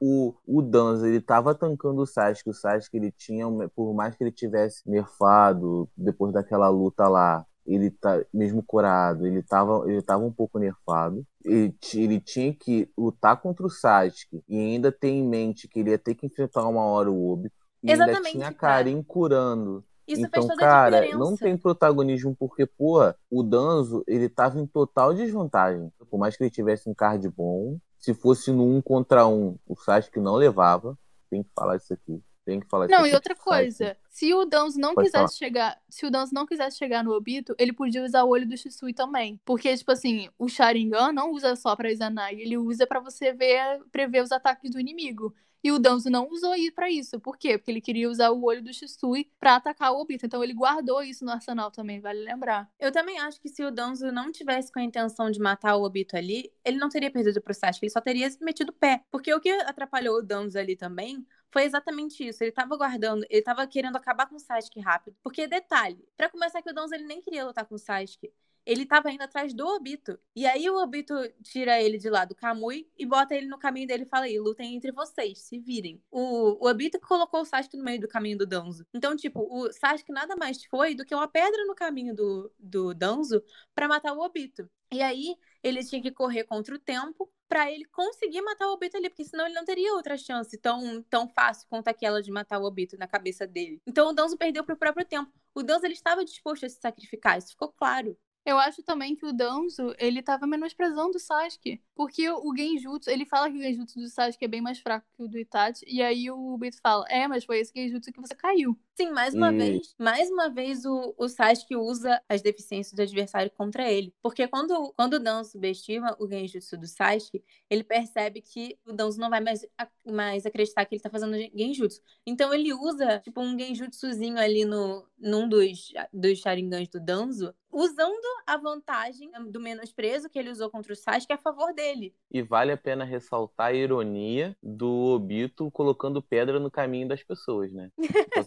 O, o, o Danzo, ele tava tancando o Sasuke, o Sasuke, ele tinha, por mais que ele tivesse nerfado, depois daquela luta lá, ele tá, mesmo curado, ele tava, ele tava um pouco nerfado. Ele, ele tinha que lutar contra o Sasuke e ainda ter em mente que ele ia ter que enfrentar uma hora o Obito. E ainda Exatamente, tinha a cara. Karin curando. Isso então, fez toda cara, a diferença. não tem protagonismo porque, pô, o Danzo, ele tava em total desvantagem. Por mais que ele tivesse um card bom, se fosse no um contra um, o Sasuke não levava. Tem que falar isso aqui. Tem que falar isso Não, aqui. e outra coisa, se o Danzo não Pode quisesse chegar, se o Danzo não quisesse chegar no Obito, ele podia usar o olho do Shisui também, porque tipo assim, o Sharingan não usa só pra Izanagi, ele usa pra você ver, prever os ataques do inimigo. E o Danzo não usou isso pra isso. Por quê? Porque ele queria usar o olho do Shisui pra atacar o Obito. Então ele guardou isso no arsenal também, vale lembrar. Eu também acho que se o Danzo não tivesse com a intenção de matar o Obito ali, ele não teria perdido pro Sasuke, ele só teria metido o pé. Porque o que atrapalhou o Danzo ali também foi exatamente isso. Ele tava guardando, ele tava querendo acabar com o Sasuke rápido. Porque, detalhe, pra começar que o Danzo ele nem queria lutar com o Sasuke. Ele tava indo atrás do Obito. E aí o Obito tira ele de lá do Kamui e bota ele no caminho dele e fala aí, lutem entre vocês, se virem. O, o Obito colocou o Sasuke no meio do caminho do Danzo. Então, tipo, o Sasuke nada mais foi do que uma pedra no caminho do, do Danzo pra matar o Obito. E aí ele tinha que correr contra o tempo pra ele conseguir matar o Obito ali, porque senão ele não teria outra chance tão, tão fácil quanto aquela de matar o Obito na cabeça dele. Então o Danzo perdeu pro próprio tempo. O Danzo ele estava disposto a se sacrificar, isso ficou claro. Eu acho também que o Danzo, ele tava menosprezando o Sasuke. Porque o Genjutsu, ele fala que o Genjutsu do Sasuke é bem mais fraco que o do Itachi. E aí o Obito fala, é, mas foi esse Genjutsu que você caiu. Sim, mais uma E- vez, mais uma vez o, o Sasuke usa as deficiências do adversário contra ele. Porque quando, quando o Danzo subestima o Genjutsu do Sasuke, ele percebe que o Danzo não vai mais, mais acreditar que ele tá fazendo Genjutsu. Então ele usa, tipo, um Genjutsuzinho ali no, num dos, dos Sharingans do Danzo, usando a vantagem do menosprezo que ele usou contra o Sasuke a favor dele. E vale a pena ressaltar a ironia do Obito colocando pedra no caminho das pessoas, né? Só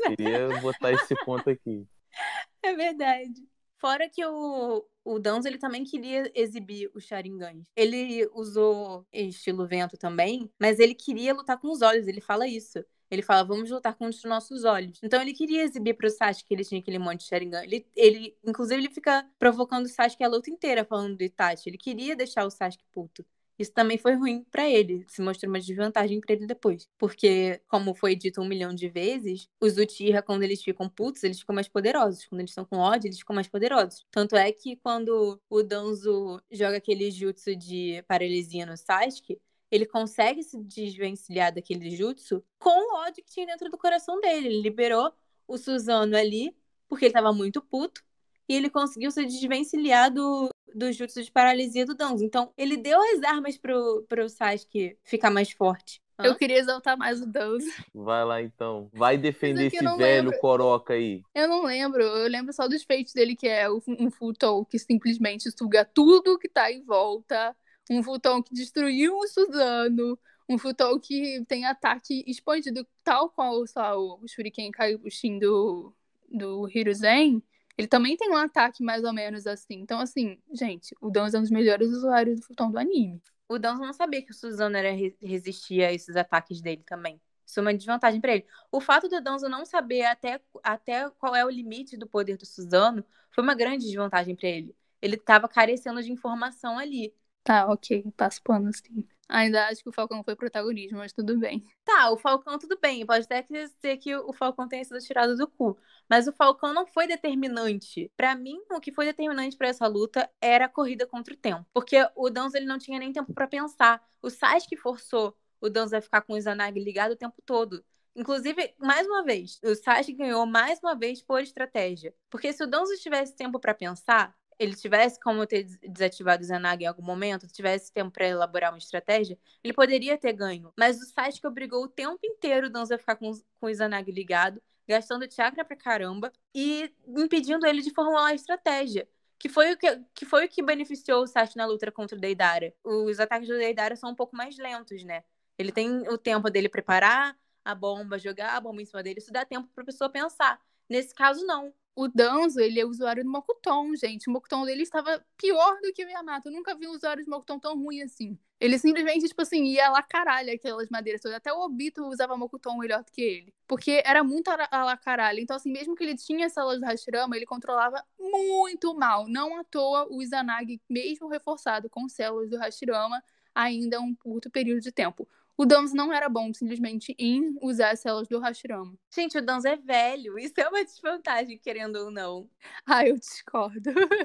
botar esse ponto aqui. É verdade. Fora que o, o Danzo, ele também queria exibir os Sharingans. Ele usou estilo vento também, mas ele queria lutar com os olhos, ele fala isso. Ele fala, vamos lutar com os nossos olhos. Então ele queria exibir pro Sasuke que ele tinha aquele monte de Sharingan. Ele, ele, inclusive, ele fica provocando o Sasuke a luta inteira falando do Itachi. Ele queria deixar o Sasuke puto. Isso também foi ruim pra ele, se mostrou uma desvantagem pra ele depois. Porque, como foi dito um milhão de vezes, os Uchiha, quando eles ficam putos, eles ficam mais poderosos. Quando eles estão com ódio, eles ficam mais poderosos. Tanto é que quando o Danzo joga aquele jutsu de paralisia no Sasuke, ele consegue se desvencilhar daquele jutsu com o ódio que tinha dentro do coração dele. Ele liberou o Suzano ali, porque ele tava muito puto, e ele conseguiu se desvencilhar do, do jutsu de paralisia do Danzo. Então, ele deu as armas pro, pro Sasuke ficar mais forte. Hã? Eu queria exaltar mais o Danzo. Vai lá então. Vai defender aqui eu esse não velho lembro. coroca aí. Eu não lembro, eu lembro só dos feitos dele, que é um Futon que simplesmente suga tudo que tá em volta. Um Futon que destruiu o Suzano. Um Futon que tem ataque expandido, tal qual só o Shuriken Kaioshin do, do Hiruzen. Ele também tem um ataque mais ou menos assim. Então, assim, gente, o Danzo é um dos melhores usuários do Futon do anime. O Danzo não sabia que o Suzano era re- resistia a esses ataques dele também. Isso é uma desvantagem pra ele. O fato do Danzo não saber até, até qual é o limite do poder do Suzano foi uma grande desvantagem pra ele. Ele tava carecendo de informação ali. Tá, ok, passo pano assim. Ainda acho que o Falcão foi protagonismo, mas tudo bem. Tá, o Falcão tudo bem. Pode até ser que o Falcão tenha sido tirado do cu. Mas o Falcão não foi determinante. Pra mim, o que foi determinante pra essa luta era a corrida contra o tempo. Porque o Danzo ele não tinha nem tempo pra pensar. O Sasuke forçou o Danzo a ficar com o Izanagi ligado o tempo todo. Inclusive, mais uma vez, o Sasuke ganhou mais uma vez por estratégia. Porque se o Danzo tivesse tempo pra pensar, ele tivesse como ter des- desativado o Izanagi em algum momento, tivesse tempo pra elaborar uma estratégia, ele poderia ter ganho. Mas o Sasuke obrigou o tempo inteiro o Danzo a ficar com, com o Izanagi ligado, gastando chakra pra caramba e impedindo ele de formular a estratégia. Que foi, o que, que foi o que beneficiou o Sasuke na luta contra o Deidara. Os ataques do Deidara são um pouco mais lentos, né? Ele tem o tempo dele preparar a bomba, jogar a bomba em cima dele. Isso dá tempo pra pessoa pensar. Nesse caso, não. O Danzo, ele é usuário do Mokuton, gente. O Mokuton dele estava pior do que o Yamato. Eu nunca vi um usuário de Mokuton tão ruim assim. Ele simplesmente, tipo assim, ia lá caralho aquelas madeiras todas. Até o Obito usava Mokuton melhor do que ele. Porque era muito a lá caralho. Então, assim, mesmo que ele tinha as células do Hashirama, ele controlava muito mal. Não à toa, o Izanagi, mesmo reforçado com células do Hashirama, ainda é um curto período de tempo. O Danzo não era bom simplesmente em usar as células do Hashirama. Gente, o Danzo é velho. Isso é uma desvantagem, querendo ou não. Ah, eu discordo.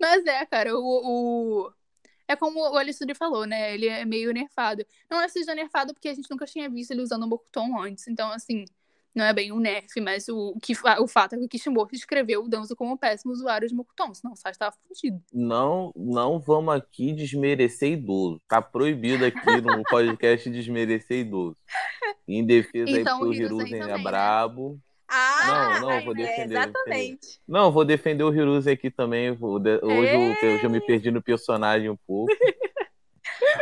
Mas é, cara, o, o- É como o Alessandro falou, né? Ele é meio nerfado. Não é seja nerfado porque a gente nunca tinha visto ele usando o Mokuton antes. Então, assim, não é bem um nerf, mas o, o que, o fato é que o Kishimoto escreveu o Danzo como um péssimo usuário de Mokuton. Senão o site tava fudido. Não, não vamos aqui desmerecer idoso. Tá proibido aqui no podcast desmerecer idoso. Em defesa Então, aí o o Hiruzen é também, né? brabo. Ah, Não, não, vou é, defender, exatamente. Não, vou defender o Hiruzen aqui também. vou de- Hoje eu, eu já me perdi no personagem um pouco.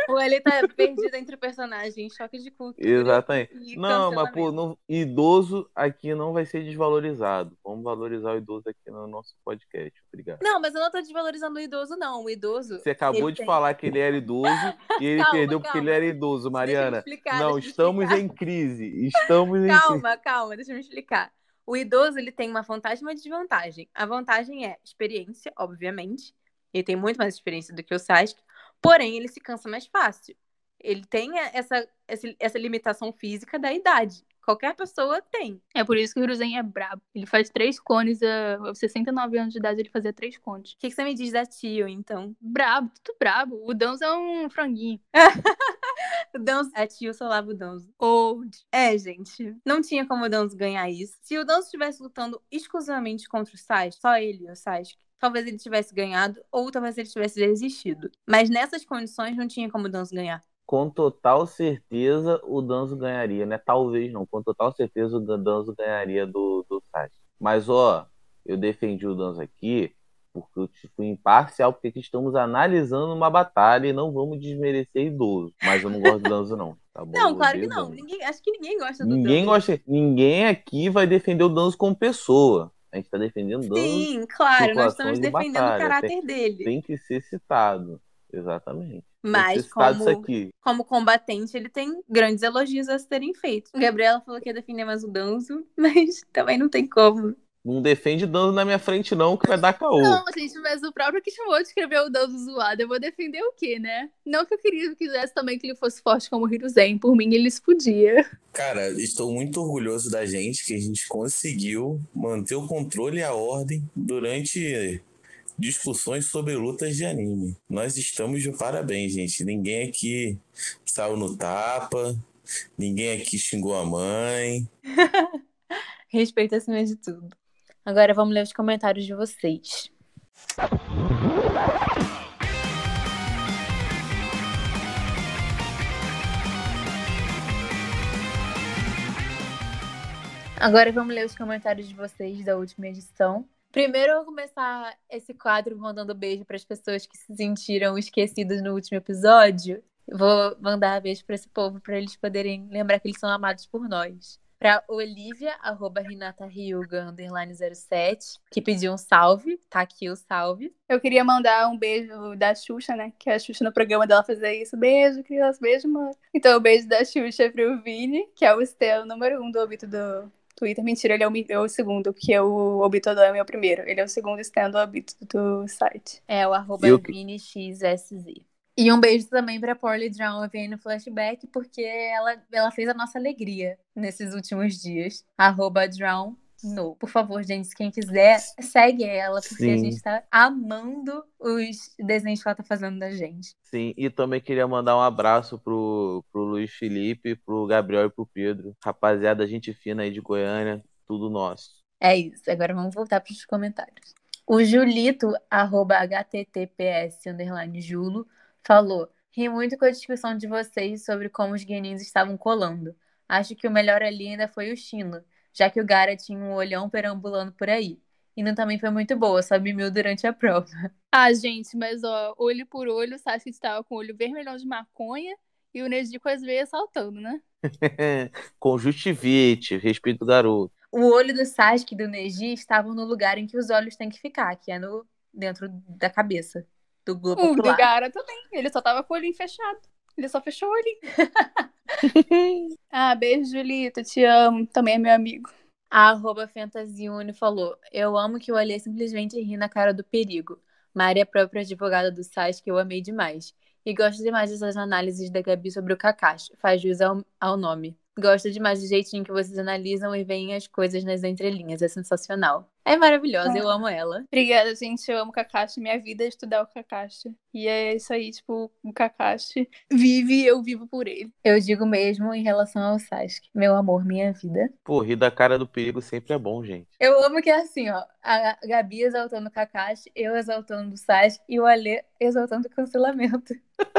O ele tá perdido entre personagens, choque de cultura. Exatamente. Não, mas pô, não- idoso aqui não vai ser desvalorizado. Vamos valorizar o idoso aqui no nosso podcast. Obrigado. Não, mas eu não tô desvalorizando o idoso, não. O idoso. Você acabou Ele de tem- falar que ele era idoso e ele Calma, perdeu porque calma. ele era idoso, Mariana. explicar, Não, estamos explicar. em crise. Estamos em crise. Calma, calma, deixa eu me explicar. O idoso, ele tem uma vantagem e uma desvantagem. A vantagem é experiência, obviamente. Ele tem muito mais experiência do que o Sasuke. Porém, ele se cansa mais fácil. Ele tem essa, essa, essa limitação física da idade. Qualquer pessoa tem. É por isso que o Hiruzen é brabo. Ele faz três cones, a- aos 69 anos de idade ele fazia três cones. O que, que você me diz da Tio, então? Brabo, tudo brabo. O Danzo é um franguinho. O Danzo, a Tio solava o Danzo. Old. É, gente. Não tinha como o Danzo ganhar isso. Se o Danzo estivesse lutando exclusivamente contra o Sasuke, só ele e o Sasuke, talvez ele tivesse ganhado ou talvez ele tivesse desistido. Mas nessas condições não tinha como o Danzo ganhar. Com total certeza o Danzo ganharia, né? Talvez não. Com total certeza o Danzo ganharia do, do Sasuke. Mas, ó, eu defendi o Danzo aqui porque eu fui imparcial, porque aqui estamos analisando uma batalha e não vamos desmerecer idoso. Mas eu não gosto do Danzo, não. Tá bom? Não, claro que não. Ninguém, acho que ninguém gosta do Ninguém Danzo. gosta. Ninguém aqui vai defender o Danzo como pessoa. A gente tá defendendo. Sim, claro, nós estamos de defendendo batalha. o caráter dele. Tem que ser citado. Exatamente. Tem Mas como, como combatente, ele tem grandes elogios a serem feitos. Gabriela falou que ia defender mais o Danzo, mas também não tem como. Não defende dando na minha frente, não, que vai dar caô. Não, gente, mas o próprio Kishimoto escreveu o dano zoado. Eu vou defender o quê, né? Não que eu queria quisesse também que ele fosse forte como o Hiruzen. Por mim, ele se podia. Cara, estou muito orgulhoso da gente que a gente conseguiu manter o controle e a ordem durante discussões sobre lutas de anime. Nós estamos de parabéns, gente. Ninguém aqui saiu no tapa, ninguém aqui xingou a mãe. Respeito acima de tudo. Agora vamos ler os comentários de vocês. Agora vamos ler os comentários de vocês da última edição. Primeiro eu vou começar esse quadro mandando beijo para as pessoas que se sentiram esquecidas no último episódio. Vou mandar beijo para esse povo para eles poderem lembrar que eles são amados por nós. Para Olivia, arroba Renata Ryuga, underline 07, que pediu um salve. Tá aqui o salve. Eu queria mandar um beijo da Xuxa, né? Que a Xuxa no programa dela fazia isso. Beijo, criança, beijo, mãe. Então, o beijo da Xuxa pro Vini, que é o Estelo número um do Obito do Twitter. Mentira, ele é o, é o segundo, porque o Obito do é o primeiro. Ele é o segundo stand do Obito do site. É o arroba Eu- ViniXSZ. E um beijo também pra Porly Drown no Flashback, porque ela, ela fez a nossa alegria nesses últimos dias. Arroba Drown no. Por favor, gente, quem quiser, segue ela, porque a Sim. gente tá amando os desenhos que ela tá fazendo da gente. Sim, e também queria mandar um abraço pro, pro Luiz Felipe, pro Gabriel e pro Pedro. Rapaziada, gente fina aí de Goiânia, tudo nosso. É isso. Agora vamos voltar para os comentários. O Julito, arroba https, underline Julo, falou: Ri muito com a discussão de vocês sobre como os guenins estavam colando. Acho que o melhor ali ainda foi o Chino, já que o Gara tinha um olhão perambulando por aí. E não também foi muito boa, só mimiu durante a prova. Ah, gente, mas ó, olho por olho, o Sasuke estava com o olho vermelhão de maconha e o Neji com as veias saltando, né? Conjuntivite, respeito o garoto. O olho do Sasuke e do Neji estavam no lugar em que os olhos têm que ficar, que é no dentro da cabeça do globo O. Gara também. Ele só tava com o olhinho fechado. Ele só fechou o olhinho. ah, beijo, Julito. Te amo. Também é meu amigo. A arroba Fantasiune falou: Eu amo que o Alê simplesmente ri na cara do perigo. Mari é a própria advogada do site que eu amei demais. E gosto demais dessas análises da Gabi sobre o Kakashi. Faz jus ao, ao nome. Gosto demais do jeitinho que vocês analisam e veem as coisas nas entrelinhas. É sensacional. É maravilhosa, eu amo ela. Obrigada, gente. Eu amo o Kakashi. Minha vida é estudar o Kakashi. E é isso aí, tipo, o Kakashi vive e eu vivo por ele. Eu digo mesmo em relação ao Sasuke. Meu amor, minha vida. Pô, rir da cara do perigo sempre é bom, gente. Eu amo que é assim, ó. A Gabi exaltando o Kakashi, eu exaltando o Sasuke e o Alê exaltando o cancelamento.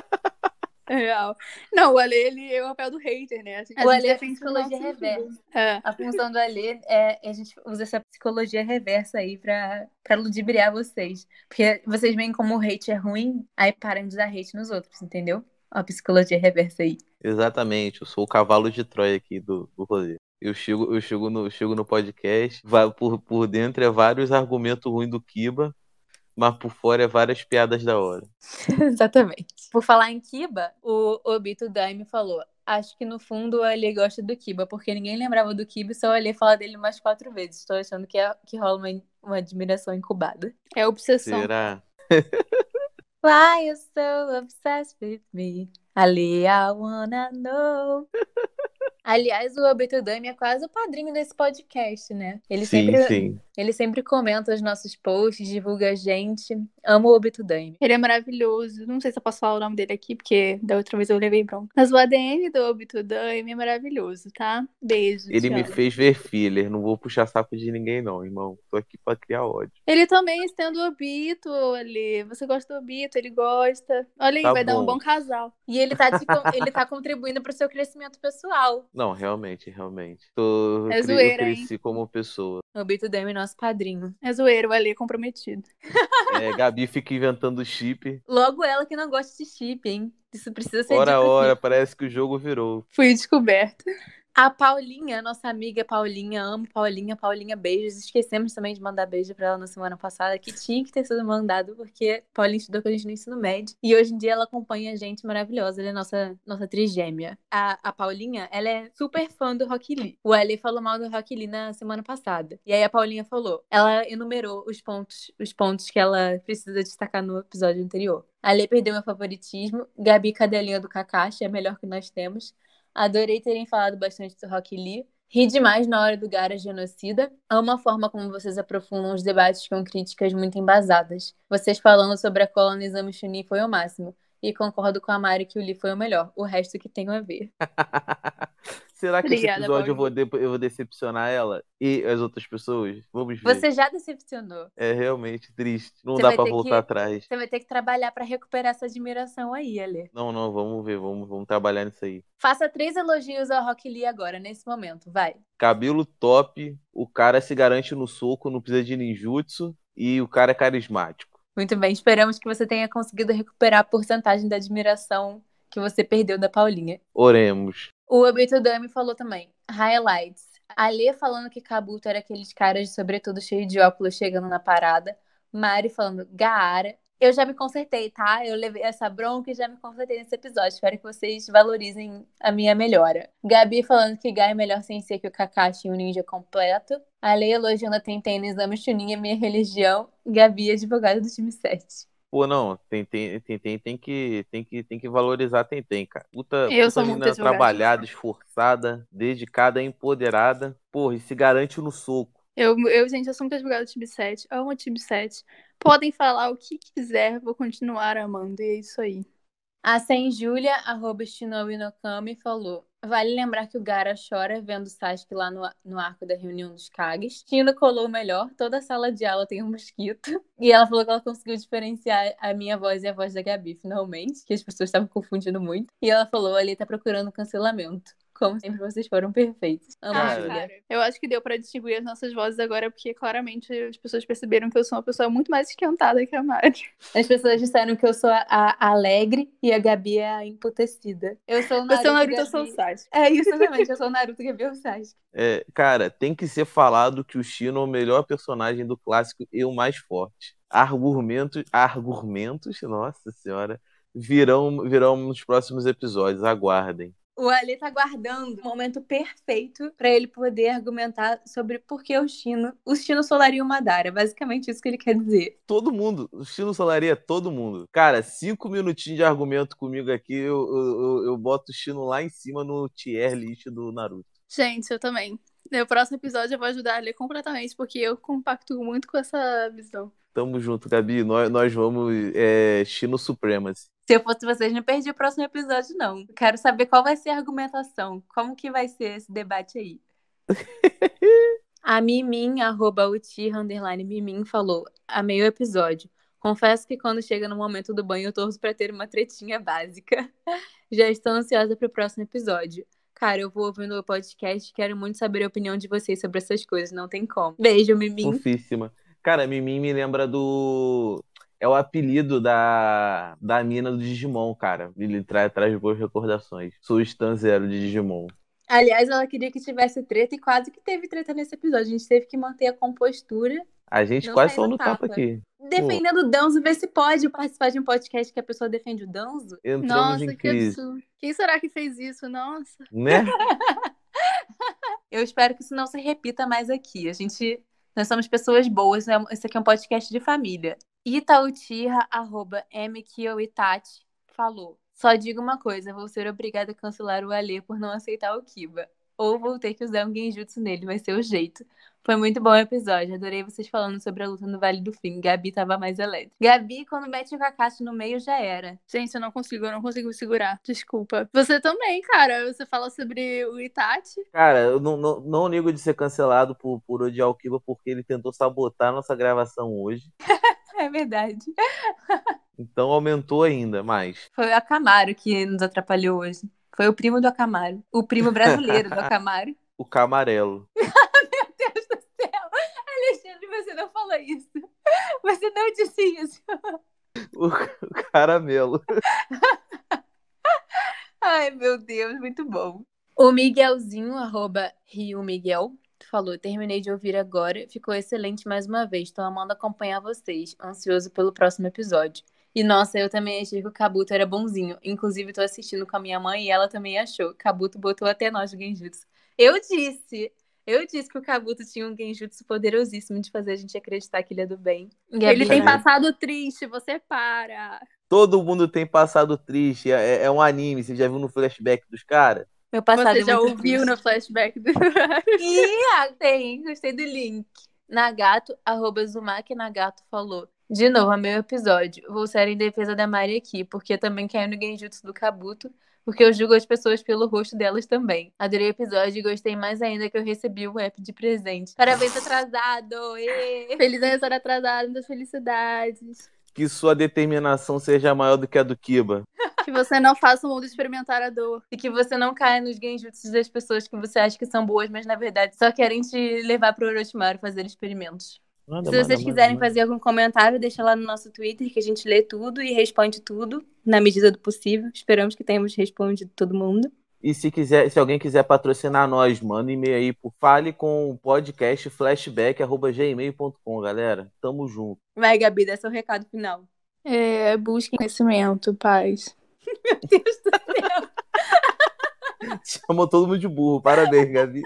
É real. Não, o Ale, ele é o papel do hater, né? A gente- O a Ale é defende psicologia reversa. É. A função do Alê é a gente usa essa psicologia reversa aí pra, pra ludibriar vocês. Porque vocês veem como o hate é ruim, aí param de dar hate nos outros, entendeu? A psicologia reversa aí. Exatamente, eu sou o cavalo de Troia aqui do, do rolê. Eu chego, eu chego, no, chego no podcast, vai, por, por dentro é vários argumentos ruins do Kiba, mas por fora é várias piadas da hora. Exatamente. Por falar em Kiba, o Obito Daime falou: Acho que no fundo o Alê gosta do Kiba, porque ninguém lembrava do Kiba e só o Alê fala dele mais quatro vezes. Estou achando que, é, que rola uma, uma admiração incubada. É obsessão. Será? Why you so obsessed with me? Ali, I wanna know. Aliás, o Obito Dami é quase o padrinho desse podcast, né? Ele sim, sempre, sim. ele sempre comenta os nossos posts, divulga a gente. Amo o Obito Dami. Ele é maravilhoso. Não sei se eu posso falar o nome dele aqui, porque da outra vez eu levei bronca. Mas o ADM do Obitudaime é maravilhoso, tá? Beijo. Ele me amo. fez ver filler, não vou puxar saco de ninguém não, irmão. Tô aqui pra criar ódio. Ele também está do Obito, ali. Você gosta do Obito, ele gosta. Olha aí, Tá vai dar um bom. bom casal. E ele tá, te ele tá contribuindo pro seu crescimento pessoal. Não, realmente, realmente. Tô, É zoeira, eu hein? cresci como pessoa. O Obito Dami, nosso padrinho. É zoeiro, Ali é comprometido. É, Gabi fica inventando chip. Logo ela que não gosta de chip, hein? Isso precisa ser Hora a dito hora, aqui. parece que o jogo virou. Fui descoberta. A Paulinha, nossa amiga Paulinha, amo Paulinha, Paulinha, beijos. Esquecemos também de mandar beijo pra ela na semana passada, que tinha que ter sido mandado, porque Paulinha estudou com a gente no ensino médio. E hoje em dia ela acompanha a gente maravilhosa, ela é nossa, nossa trigêmea. A, a Paulinha, ela é super fã do Rock Lee. O Ali falou mal do Rock Lee na semana passada. E aí a Paulinha falou, ela enumerou os pontos, os pontos que ela precisa destacar no episódio anterior. A Lê perdeu meu favoritismo, Gabi Cadelinha do Kakashi é a melhor que nós temos. Adorei terem falado bastante do Rock Lee. Ri demais na hora do Gara genocida. Amo a forma como vocês aprofundam os debates com críticas muito embasadas. Vocês falando sobre a colonização Chuni foi o máximo. E concordo com a Mari que o Lee foi o melhor. O resto que tenho a ver. Será que Obrigada, esse episódio eu vou, de- eu vou decepcionar ela e as outras pessoas? Vamos ver. Você já decepcionou. É realmente triste. Não Você dá ter voltar que- atrás. Você vai ter que trabalhar pra recuperar essa admiração aí, Ale. Não, não, vamos ver, vamos, vamos trabalhar nisso aí. Faça três elogios ao Rock Lee agora, nesse momento. Vai. Cabelo top, o cara se garante no soco, não precisa de ninjutsu e o cara é carismático. Muito bem. Esperamos que você tenha conseguido recuperar a porcentagem da admiração que você perdeu da Paulinha. Oremos. O Obito Dami falou também. Highlights. A Lê falando que Kabuto era aqueles caras de sobretudo cheio de óculos chegando na parada. Mari falando Gaara. Eu já me consertei, tá? Eu levei essa bronca e já me consertei nesse episódio. Espero que vocês valorizem a minha melhora. Gabi falando que Gai é melhor sem ser que o Kakashi e o ninja completo. A Lei elogiando a Tenten no exame Chunin, é minha religião. Gabi, advogada do time 7. Pô, não, tem, tem, tem, tem, tem, que, tem, que, tem que valorizar tem, tem, cara. Puta, Eu puta sou menina trabalhada, esforçada, dedicada, empoderada. Porra, e se garante no soco. Eu, eu, gente, eu sou muito advogada do time 7. Amo o time 7. Podem falar o que quiser, vou continuar amando. E é isso aí. A Sem Julia, arroba Shinobi Nokami, falou: Vale lembrar que o Gara chora vendo Sasuke lá no, no arco da reunião dos Kages. Tino colou melhor, toda a sala de aula tem um mosquito. E ela falou que ela conseguiu diferenciar a minha voz e a voz da Gabi, finalmente, que as pessoas estavam confundindo muito. E ela falou: ali tá procurando cancelamento. Como sempre, vocês foram perfeitos. Amo a Cara. Julia. Eu acho que deu pra distinguir as nossas vozes agora, porque claramente as pessoas perceberam que eu sou uma pessoa muito mais esquentada que a Mari. As pessoas disseram que eu sou a, a alegre e a Gabi é a emputecida. Eu sou o Naruto. Você é o Naruto, eu sou o Sasuke. É isso, exatamente. Eu sou o Naruto, Gabi é o Sasuke. É, cara, tem que ser falado que o Shino é o melhor personagem do clássico e o mais forte. Argumentos, argumentos, nossa senhora, virão, virão nos próximos episódios, aguardem. O Ali tá guardando o momento perfeito pra ele poder argumentar sobre por que o Chino, o Chino solaria o Madara. Basicamente isso que ele quer dizer. Todo mundo, o Shino Solaria, todo mundo. Cara, cinco minutinhos de argumento comigo aqui, eu, eu, eu, boto o Shino lá em cima no tier list do Naruto. Gente, eu também. No próximo episódio eu vou ajudar a ler completamente, porque eu compacto muito com essa visão. Tamo junto, Gabi. Nós, nós vamos é, Shino Supremacy. Se eu fosse vocês, não perdi o próximo episódio, não. Quero saber qual vai ser a argumentação. Como que vai ser esse debate aí? a Mimin, arroba uti, underline Mimin, falou, amei o episódio. Confesso que quando chega no momento do banho, eu torço pra ter uma tretinha básica. Já estou ansiosa pro próximo episódio. Cara, eu vou ouvindo o podcast e quero muito saber a opinião de vocês sobre essas coisas, não tem como. Beijo, Mimin. Fofíssima. Cara, Mimim me lembra do. É o apelido da, da mina do Digimon, cara. Ele tra traz boas recordações. Sou o Stan Zero de Digimon. Aliás, ela queria que tivesse treta e quase que teve treta nesse episódio. A gente teve que manter a compostura. A gente Não quase saiu saiu no tapa tapa. aqui. Defendendo o Danzo, ver se pode participar de um podcast que a pessoa defende o Danzo. Entramos Nossa, em que crise. absurdo. Quem será que fez isso? Nossa. Né? Eu espero que isso não se repita mais aqui. A gente. Nós somos pessoas boas, né? Esse aqui é um podcast de família. Itautira, arroba mkioitati, falou. Só digo uma coisa, vou ser obrigada a cancelar o Alê por não aceitar o Kiba. Ou vou ter que usar um genjutsu nele, vai ser o jeito. Foi muito bom o episódio, adorei vocês falando sobre a luta no Vale do Fim. Gabi tava mais elétrica. Gabi, quando mete o Kakashi no meio, já era. Gente, eu não consigo, eu não consigo segurar. Desculpa. Você também, cara. Você fala sobre o Itachi. Cara, eu não, não, não ligo de ser cancelado por, por odiar o Kiba porque ele tentou sabotar a nossa gravação hoje. É verdade. Então aumentou ainda mais. Foi o Akamaru que nos atrapalhou hoje. Foi o primo do Akamaru. O primo brasileiro do Akamaru. O Camarelo. Meu Deus do céu! Alexandre, você não falou isso. Você não disse isso. O, o Caramelo. Ai, meu Deus, muito bom. O Miguelzinho, arroba Rio Miguel, falou: terminei de ouvir agora, ficou excelente mais uma vez. Estou amando acompanhar vocês, ansioso pelo próximo episódio. E nossa, eu também achei que o Kabuto era bonzinho. Inclusive, tô assistindo com a minha mãe e ela também achou. Kabuto botou até nós no Genjutsu. Eu disse! Eu disse que o Kabuto tinha um genjutsu poderosíssimo de fazer a gente acreditar que ele é do bem. E a Ele tem passado triste, você para. Todo mundo tem passado triste. É, é um anime. Você já viu no flashback dos caras? Meu passado Você é já muito ouviu triste. no flashback do. Ih, ah, tem, gostei do link. Nagato, arroba Nagato falou. De novo, é meu episódio. Vou sair em defesa da Mari aqui, porque também caiu no genjutsu do Kabuto, porque eu julgo as pessoas pelo rosto delas também. Adorei o episódio e gostei mais ainda que eu recebi o app de presente. Parabéns atrasado! ê! Feliz aniversário atrasado, muitas felicidades. Que sua determinação seja maior do que a do Kiba. Que você não faça o mundo experimentar a dor. E que você não caia nos genjutsus das pessoas que você acha que são boas, mas na verdade só querem te levar pro Orochimaru fazer experimentos. Manda, Se vocês manda, quiserem manda. fazer algum comentário, deixa lá no nosso Twitter que a gente lê tudo e responde tudo na medida do possível. Esperamos que tenhamos respondido todo mundo. E se quiser, se alguém quiser patrocinar nós, manda um e-mail aí por fale com o podcast flashback@gmail.com, galera. Tamo junto. Vai, Gabi, dá seu recado final. É, busque conhecimento, paz. Meu Deus do céu. Chamou todo mundo de burro. Parabéns, Gabi.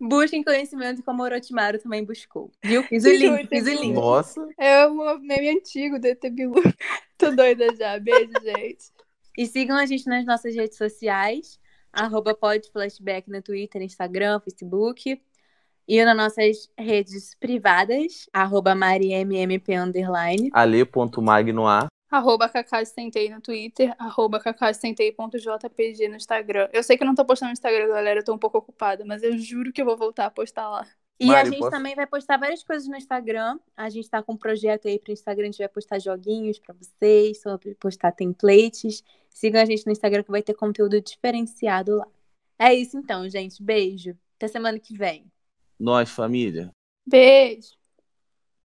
Busquem conhecimento como Orochimaru também buscou. Viu? Fiz o link, fiz o link. Nossa. É um meme antigo do ET Bilu. Tô doida já. Beijo, gente. E sigam a gente nas nossas redes sociais, arroba podflashback no Twitter, Instagram, Facebook. E nas nossas redes privadas, arroba marimmp underline. Ale.magnoa. Arroba Cacá Sentei no Twitter, arroba cacásentei.jpg no Instagram. Eu sei que eu não tô postando no Instagram, galera, eu tô um pouco ocupada, mas eu juro que eu vou voltar a postar lá. E Mari, a gente posso- também vai postar várias coisas no Instagram. A gente tá com um projeto aí pro Instagram, a gente vai postar joguinhos pra vocês, sobre postar templates. Sigam a gente no Instagram que vai ter conteúdo diferenciado lá. É isso então, gente. Beijo. Até semana que vem. Nós, família. Beijo.